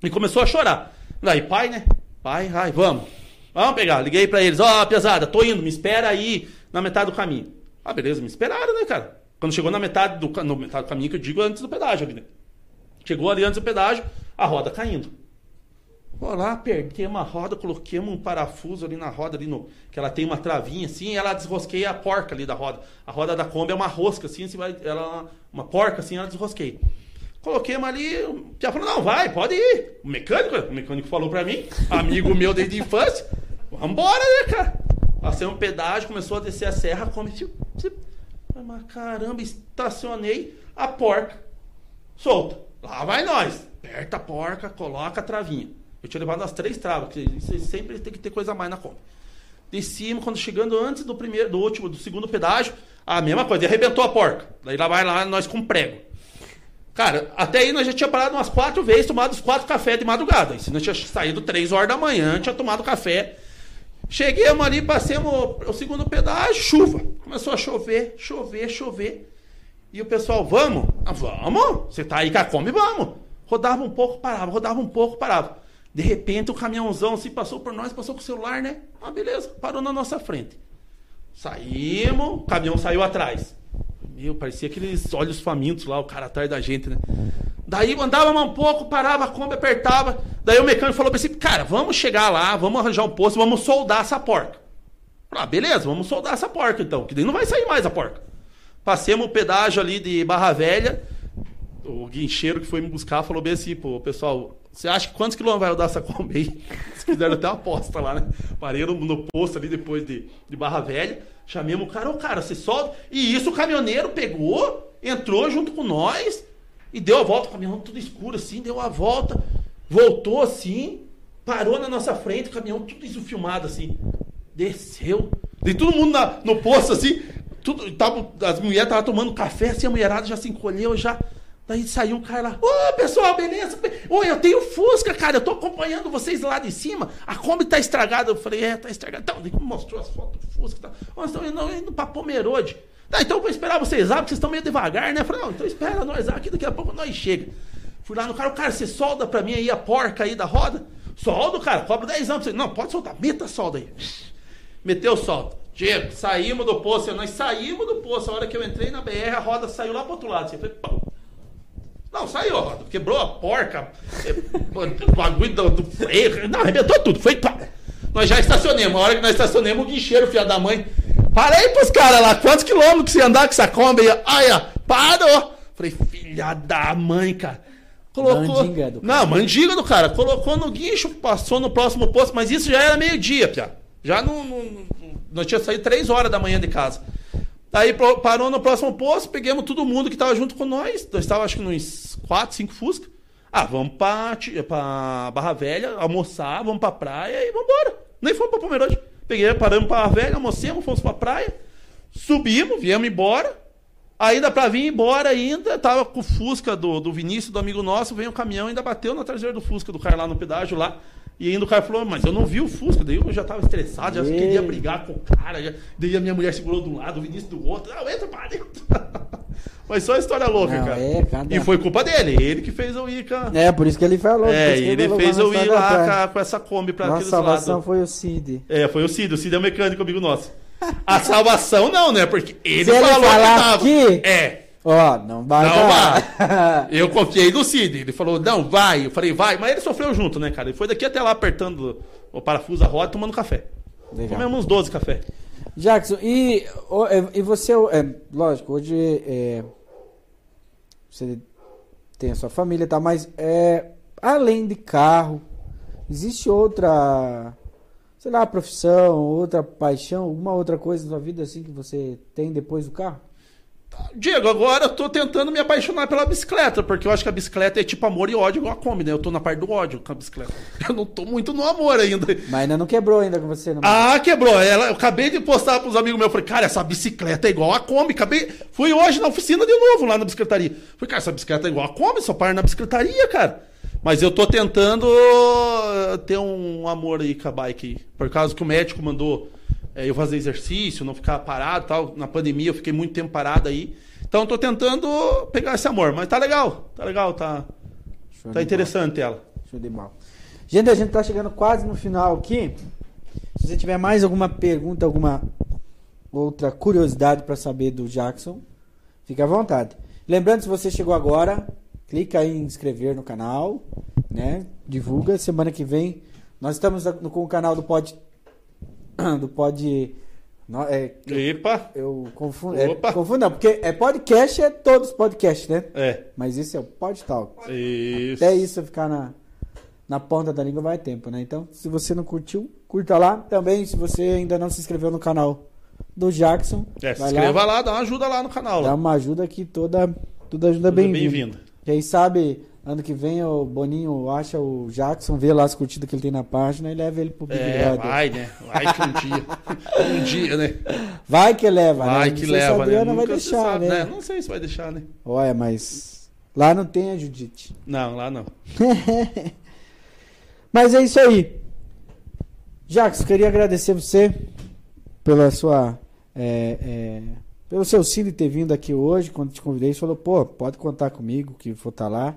E começou a chorar. Daí, pai, né? Pai, ai, vamos. Vamos pegar. Liguei pra eles, ó, pesada, tô indo, me espera aí na metade do caminho. Ah, beleza, me esperaram, né, cara? Quando chegou na metade do, no metade do caminho, que eu digo antes do pedágio ali, né? Chegou ali antes do pedágio, a roda caindo. Vou lá, apertei uma roda, coloquei um parafuso ali na roda, ali no. Que ela tem uma travinha assim, ela desrosquei a porca ali da roda. A roda da Kombi é uma rosca assim, assim ela, uma porca assim, ela desrosquei. Coloquei uma ali, o Pia falou, não, vai, pode ir. O mecânico, o mecânico falou pra mim, amigo meu desde a infância, vambora, né, cara? Passei um pedágio, começou a descer a serra, a Kombi, tipo, mas caramba, estacionei a porca solta. Lá vai nós. Aperta a porca, coloca a travinha. Eu tinha levado as três travas, você sempre tem que ter coisa a mais na Kombi. Descimos, quando chegando antes do primeiro, do último, do segundo pedágio, a mesma coisa, arrebentou a porca. Daí lá vai lá nós com prego. Cara, até aí nós já tinha parado umas quatro vezes, tomado os quatro cafés de madrugada. E se nós tinha saído três horas da manhã, tinha tomado café. Cheguemos ali, passemos o segundo pedágio, chuva. Começou a chover, chover, chover. E o pessoal, vamos? Ah, vamos? Você tá aí com a Kombi, vamos. Rodava um pouco, parava, rodava um pouco, parava. De repente o caminhãozão assim passou por nós, passou com o celular, né? Ah, beleza, parou na nossa frente. Saímos, o caminhão saiu atrás. Meu, parecia aqueles olhos famintos lá, o cara atrás da gente, né? Daí andava um pouco, parava, a Kombi apertava. Daí o mecânico falou pra assim, cara, vamos chegar lá, vamos arranjar um posto, vamos soldar essa porca. Ah, beleza, vamos soldar essa porca então, que daí não vai sair mais a porca. Passemos o pedágio ali de Barra Velha. O guincheiro que foi me buscar falou bem assim, pô, pessoal, você acha que quantos quilômetros vai rodar essa Kombi aí? Eles fizeram até uma aposta lá, né? Parei no, no posto ali depois de, de Barra Velha. Chamemos o cara, ô cara, você solta. E isso o caminhoneiro pegou, entrou junto com nós e deu a volta. O caminhão tudo escuro assim, deu a volta, voltou assim, parou na nossa frente, o caminhão tudo isso filmado assim. Desceu. E todo mundo na, no posto assim, tudo, tava, as mulheres estavam tomando café, assim, a mulherada já se encolheu, já. Daí saiu um cara lá, ô pessoal, beleza? Ô, eu tenho Fusca, cara, eu tô acompanhando vocês lá de cima, a Kombi tá estragada. Eu falei, é, tá estragada. Então, ele mostrou as fotos do Fusca. Tá. Nós estamos indo, indo pra Pomerode. Tá, então eu vou esperar vocês lá, porque vocês estão meio devagar, né? Eu falei, não, então espera nós aqui, daqui a pouco nós chega. Fui lá no cara, o cara, você solda pra mim aí a porca aí da roda? Soldo, cara, cobra 10 anos. Não, pode soltar, meta a solda aí. Meteu solda. Diego, saímos do poço, nós saímos do poço. A hora que eu entrei na BR, a roda saiu lá pro outro lado. Você foi, pau. Não, saiu roda. Quebrou a porca, é, o bagulho do, do freio. Não, arrebentou tudo. Foi, pá. Nós já estacionemos. A hora que nós estacionemos, o guincheiro, filho da mãe. Parei pros caras lá. Quantos quilômetros você andar com essa Kombi? Olha, parou. Falei, filha da mãe, cara. Colocou. Mandinga do Não, mandiga do cara. Colocou no guincho, passou no próximo posto, mas isso já era meio-dia, Pia. Já não, não. Nós tinha saído três horas da manhã de casa. Aí pro- parou no próximo posto, pegamos todo mundo que tava junto com nós. Nós estávamos acho que nos quatro, cinco Fusca. Ah, vamos Ti- pra Barra Velha, almoçar, vamos pra praia e vamos embora. Nem fomos pra Pomerode. Peguei, paramos pra Barra Velha, almocemos, fomos pra praia. Subimos, viemos embora. Ainda pra vir embora ainda, tava com o Fusca do, do Vinícius, do amigo nosso, veio um caminhão, ainda bateu na traseira do Fusca do cara lá no pedágio lá. E ainda o cara falou, mas eu não vi o Fusca. Daí eu já tava estressado, já Ei. queria brigar com o cara. Já... Daí a minha mulher segurou de um lado, o Vinícius do outro. Não, entra pra dentro. mas só história louca, Não, cara. é, cada- E foi culpa dele, ele que fez eu ir a... É, por isso que ele falou. É, ele fez eu ir lá praia. com, a- essa Kombi pra Nossa aqueles salvação lados. foi o Cid. É, foi o Cid. O Cid é o mecânico amigo nosso. A salvação não, né? Porque ele Se ele falou falar que tava. aqui- É. Ó, não vai Não dar. Eu confiei no Cid. Ele falou, não, vai. Eu falei, vai. Mas ele sofreu junto, né, cara? Ele foi daqui até lá apertando o parafuso da roda tomando café. Legal. Comemos uns 12 café. Jackson, e, é, e você, é, lógico, hoje é, você tem a sua família e tal, mas é, além de carro, existe outra, sei lá, profissão, outra paixão, alguma outra coisa na sua vida assim que você tem depois do carro? Diego, agora eu tô tentando me apaixonar pela bicicleta, porque eu acho que a bicicleta é tipo amor e ódio igual a Kombi, né? Eu tô na parte do ódio com a bicicleta. Eu não tô muito no amor ainda. Mas ainda não quebrou ainda com você, não? Ah, quebrou. Ela, eu acabei de postar pros amigos meus. Eu falei, cara, essa bicicleta é igual a Kombi. Acabei, fui hoje na oficina de novo, lá na bicicletaria. Falei, cara, essa bicicleta é igual a Kombi, só para na bicicletaria, cara. Mas eu tô tentando uh, ter um amor aí com a bike. Por causa que o médico mandou eh, eu fazer exercício, não ficar parado tal. Na pandemia eu fiquei muito tempo parado aí. Então eu tô tentando pegar esse amor. Mas tá legal, tá legal, tá, Show tá interessante ela. bola, Show de bola. Gente, a gente tá chegando quase no final aqui. Se você tiver mais alguma pergunta, alguma outra curiosidade para saber do Jackson, fique à vontade. Lembrando, se você chegou agora, clica aí em inscrever no canal, né? Divulga. Semana que vem nós estamos no- com o canal do Pod do Pod no- é, Epa, eu confundo, é, Opa. confundo não, porque é podcast é todos podcasts, né? é. Mas isso é o Pod Talk. Isso. Até isso ficar na, na ponta da língua vai tempo, né? Então, se você não curtiu, curta lá. Também, se você ainda não se inscreveu no canal do Jackson, É, se inscreva lá, lá, dá uma ajuda lá no canal. dá Lá. uma ajuda que toda, toda ajuda é Tudo bem-vinda. bem-vindo. Quem sabe, ano que vem, o Boninho acha o Jackson, vê lá as curtidas que ele tem na página e leva ele pro Big É, Brother. vai, né? Vai que um dia. um dia, né? Vai que leva, né? Vai Não que sei se leva, a né? Vai deixar, sabe, né? Não sei se vai deixar, né? Olha, mas Lá não tem a Judite. Não, lá não. Mas é isso aí. Jacques, queria agradecer você pela sua. é, é, pelo seu de ter vindo aqui hoje, quando te convidei, você falou, pô, pode contar comigo que vou estar lá.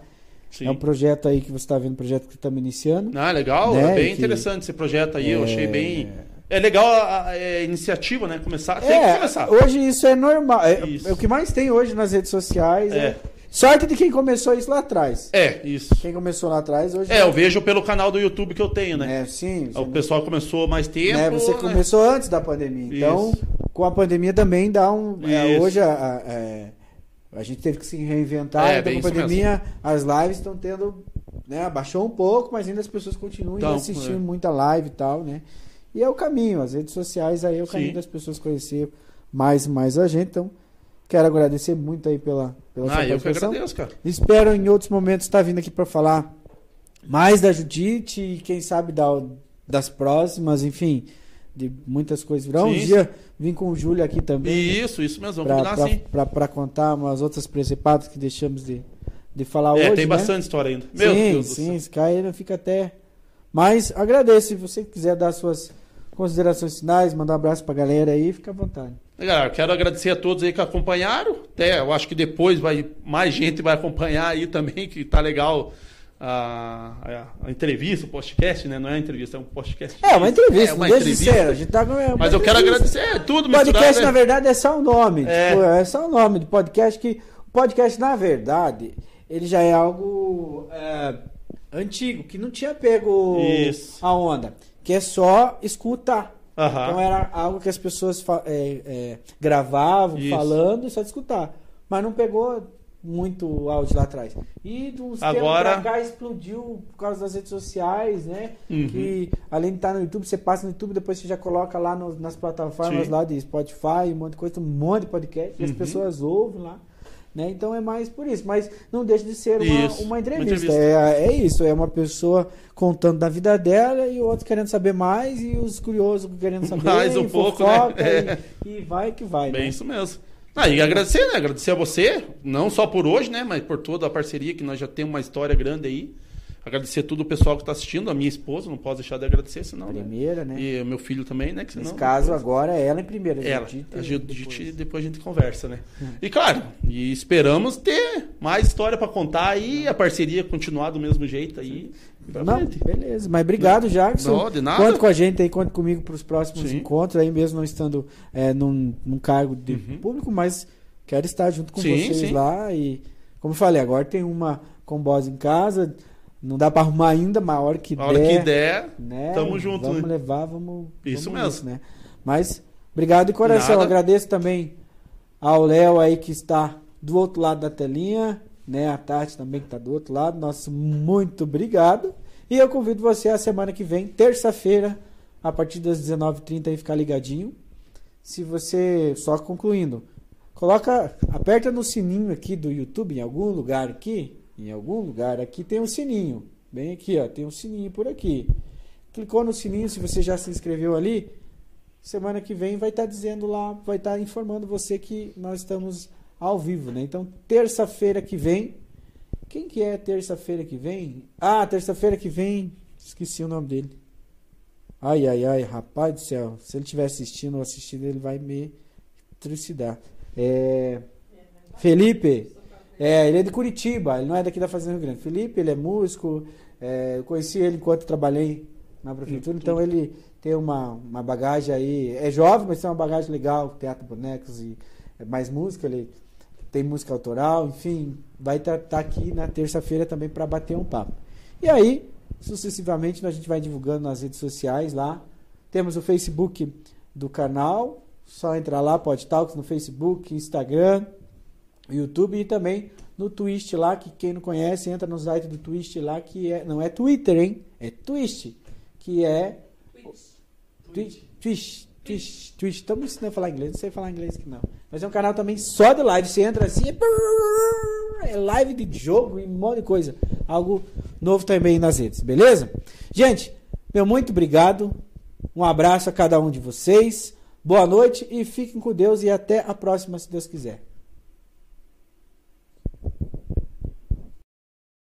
Sim. É um projeto aí que você está vendo, um projeto que estamos iniciando. Ah, legal, Né, é bem que- interessante esse projeto aí, eu É, achei bem. É legal a, a- é, iniciativa, né? Começar. Tem que É, começar. hoje isso é normal. É, Isso. é o que mais tem hoje nas redes sociais. É. É. Sorte de quem começou isso lá atrás. É, isso. Quem começou lá atrás hoje. É, eu vejo pelo canal do YouTube que eu tenho, né? É, sim. O pessoal começou mais tempo. né, você né? começou antes da pandemia. Então, Isso. com a pandemia também dá um. é, hoje a, a- gente teve que se reinventar. É, então, com a pandemia, as lives estão tendo. Né, abaixou um pouco, mas ainda as pessoas continuam Então, assistindo é. muita live e tal, né? E é o caminho, as redes sociais aí é o caminho Sim. das pessoas conhecer mais e mais a gente. Então, quero agradecer muito aí pela, pela Ah, sua eu que agradeço, cara. Espero em outros momentos estar vindo aqui para falar mais da Judite e quem sabe da, das próximas, enfim, de muitas coisas virão. Um Sim, dia vim com o Júlio aqui também Isso, isso mesmo, vamos combinar assim. para contar umas outras principadas que deixamos de, de falar É, hoje. tem né? bastante história ainda. Meu sim, Deus do sim, céu. esse fica até. Mas agradeço. Se você quiser dar suas considerações finais, mandar um abraço pra galera aí, fica à vontade. Galera, quero agradecer a todos aí que acompanharam. Até, eu acho que depois vai mais gente vai acompanhar aí também, que tá legal a, a- a entrevista, o podcast, né? Não é uma entrevista, é um podcast. É, uma entrevista, É uma entrevista. ser. A gente tá com- é uma Mas eu quero entrevista. agradecer, é tudo Podcast, misturado, na né? verdade, é só o nome. É. Tipo, é só o nome do podcast que. O podcast, na verdade, ele já é algo é, antigo, que não tinha pego Isso. a onda. Que é só escutar. Então era algo que as pessoas é, é, gravavam, Isso. falando e só de escutar. Mas não pegou muito áudio lá atrás. E uns Agora- tempos pra cá explodiu por causa das redes sociais, né? Uhum. Que além de estar no YouTube, você passa no YouTube, depois você já coloca lá no- nas plataformas Sim. lá de Spotify, um monte de coisa, um monte de podcast, e as Uhum. pessoas ouvem lá. Né? Então é mais por isso, mas não deixa de ser uma, uma entrevista. entrevista. É, é isso, é uma pessoa contando da vida dela e o outro querendo saber mais e os curiosos querendo saber Mais um pouco, né? e, e vai que vai. Bem né? isso mesmo. Ah, e agradecer, né? Agradecer a você, não só por hoje, né? Mas por toda a parceria que nós já temos uma história grande aí. Agradecer todo o pessoal que está assistindo, a minha esposa, não posso deixar de agradecer, senão. né? Primeira, né? E o meu filho também, né? Que senão, Nesse caso depois- agora é ela em primeira. Ela, Judite, a Judite, depois. depois. a gente conversa, né? E claro, e esperamos ter mais história para contar e a parceria continuar do mesmo jeito aí. Não, frente. beleza. Mas obrigado, Jackson. Não, de nada. Conta com a gente aí, conta comigo para os próximos Sim. encontros, aí mesmo não estando é, num, num cargo de Uhum. público, mas quero estar junto com Sim, vocês sim. lá. E, como eu falei, agora tem uma combosa em casa, não dá para arrumar ainda, mas a hora que A hora der. que der, né, tamo junto, Vamos né? levar, vamos. Isso vamos mesmo. né? Mas, obrigado de coração. Nada. Agradeço também ao Léo aí que está do outro lado da telinha, né? A Tati também que está do outro lado. Nosso muito obrigado. E eu convido você a semana que vem, terça-feira, a partir das 19h30 aí ficar ligadinho. Se você, só concluindo, coloca, aperta no sininho aqui do YouTube, em algum lugar aqui, em algum lugar aqui tem um sininho. Bem aqui, ó, tem um sininho por aqui. Clicou no sininho, se você já se inscreveu ali, semana que vem vai estar dizendo lá, vai estar informando você que nós estamos ao vivo, né? Então, terça-feira que vem, quem que é terça-feira que vem? Ah, terça-feira que vem, esqueci o nome dele. Ai, ai, ai, rapaz do céu. Se ele estiver assistindo ou assistindo, ele vai me trucidar. É... Felipe, é, ele é de Curitiba, ele não é daqui da Fazenda Rio Grande. Felipe, ele é músico, é, eu conheci ele enquanto trabalhei na prefeitura, então ele tem uma, uma bagagem aí, é jovem, mas tem uma bagagem legal, teatro bonecos e é mais música, ele tem música autoral, enfim, vai estar aqui na terça-feira também para bater um papo. E aí, sucessivamente, a gente vai divulgando nas redes sociais lá. Temos o Facebook do canal, só entrar lá, Pod Talks no Facebook, Instagram, YouTube e também no Twist lá, que quem não conhece, entra no site do Twist lá, que é, não é Twitter, hein? É Twist, que é Twitch, Twitch, Twitch, Twitch. Estamos ensinando a falar inglês, não sei falar inglês aqui não. Mas é um canal também só de live. Você entra assim, é, é live de jogo e um monte de coisa. Algo novo também nas redes, beleza? Gente, meu muito obrigado. Um abraço a cada um de vocês. Boa noite e fiquem com Deus e até a próxima, se Deus quiser.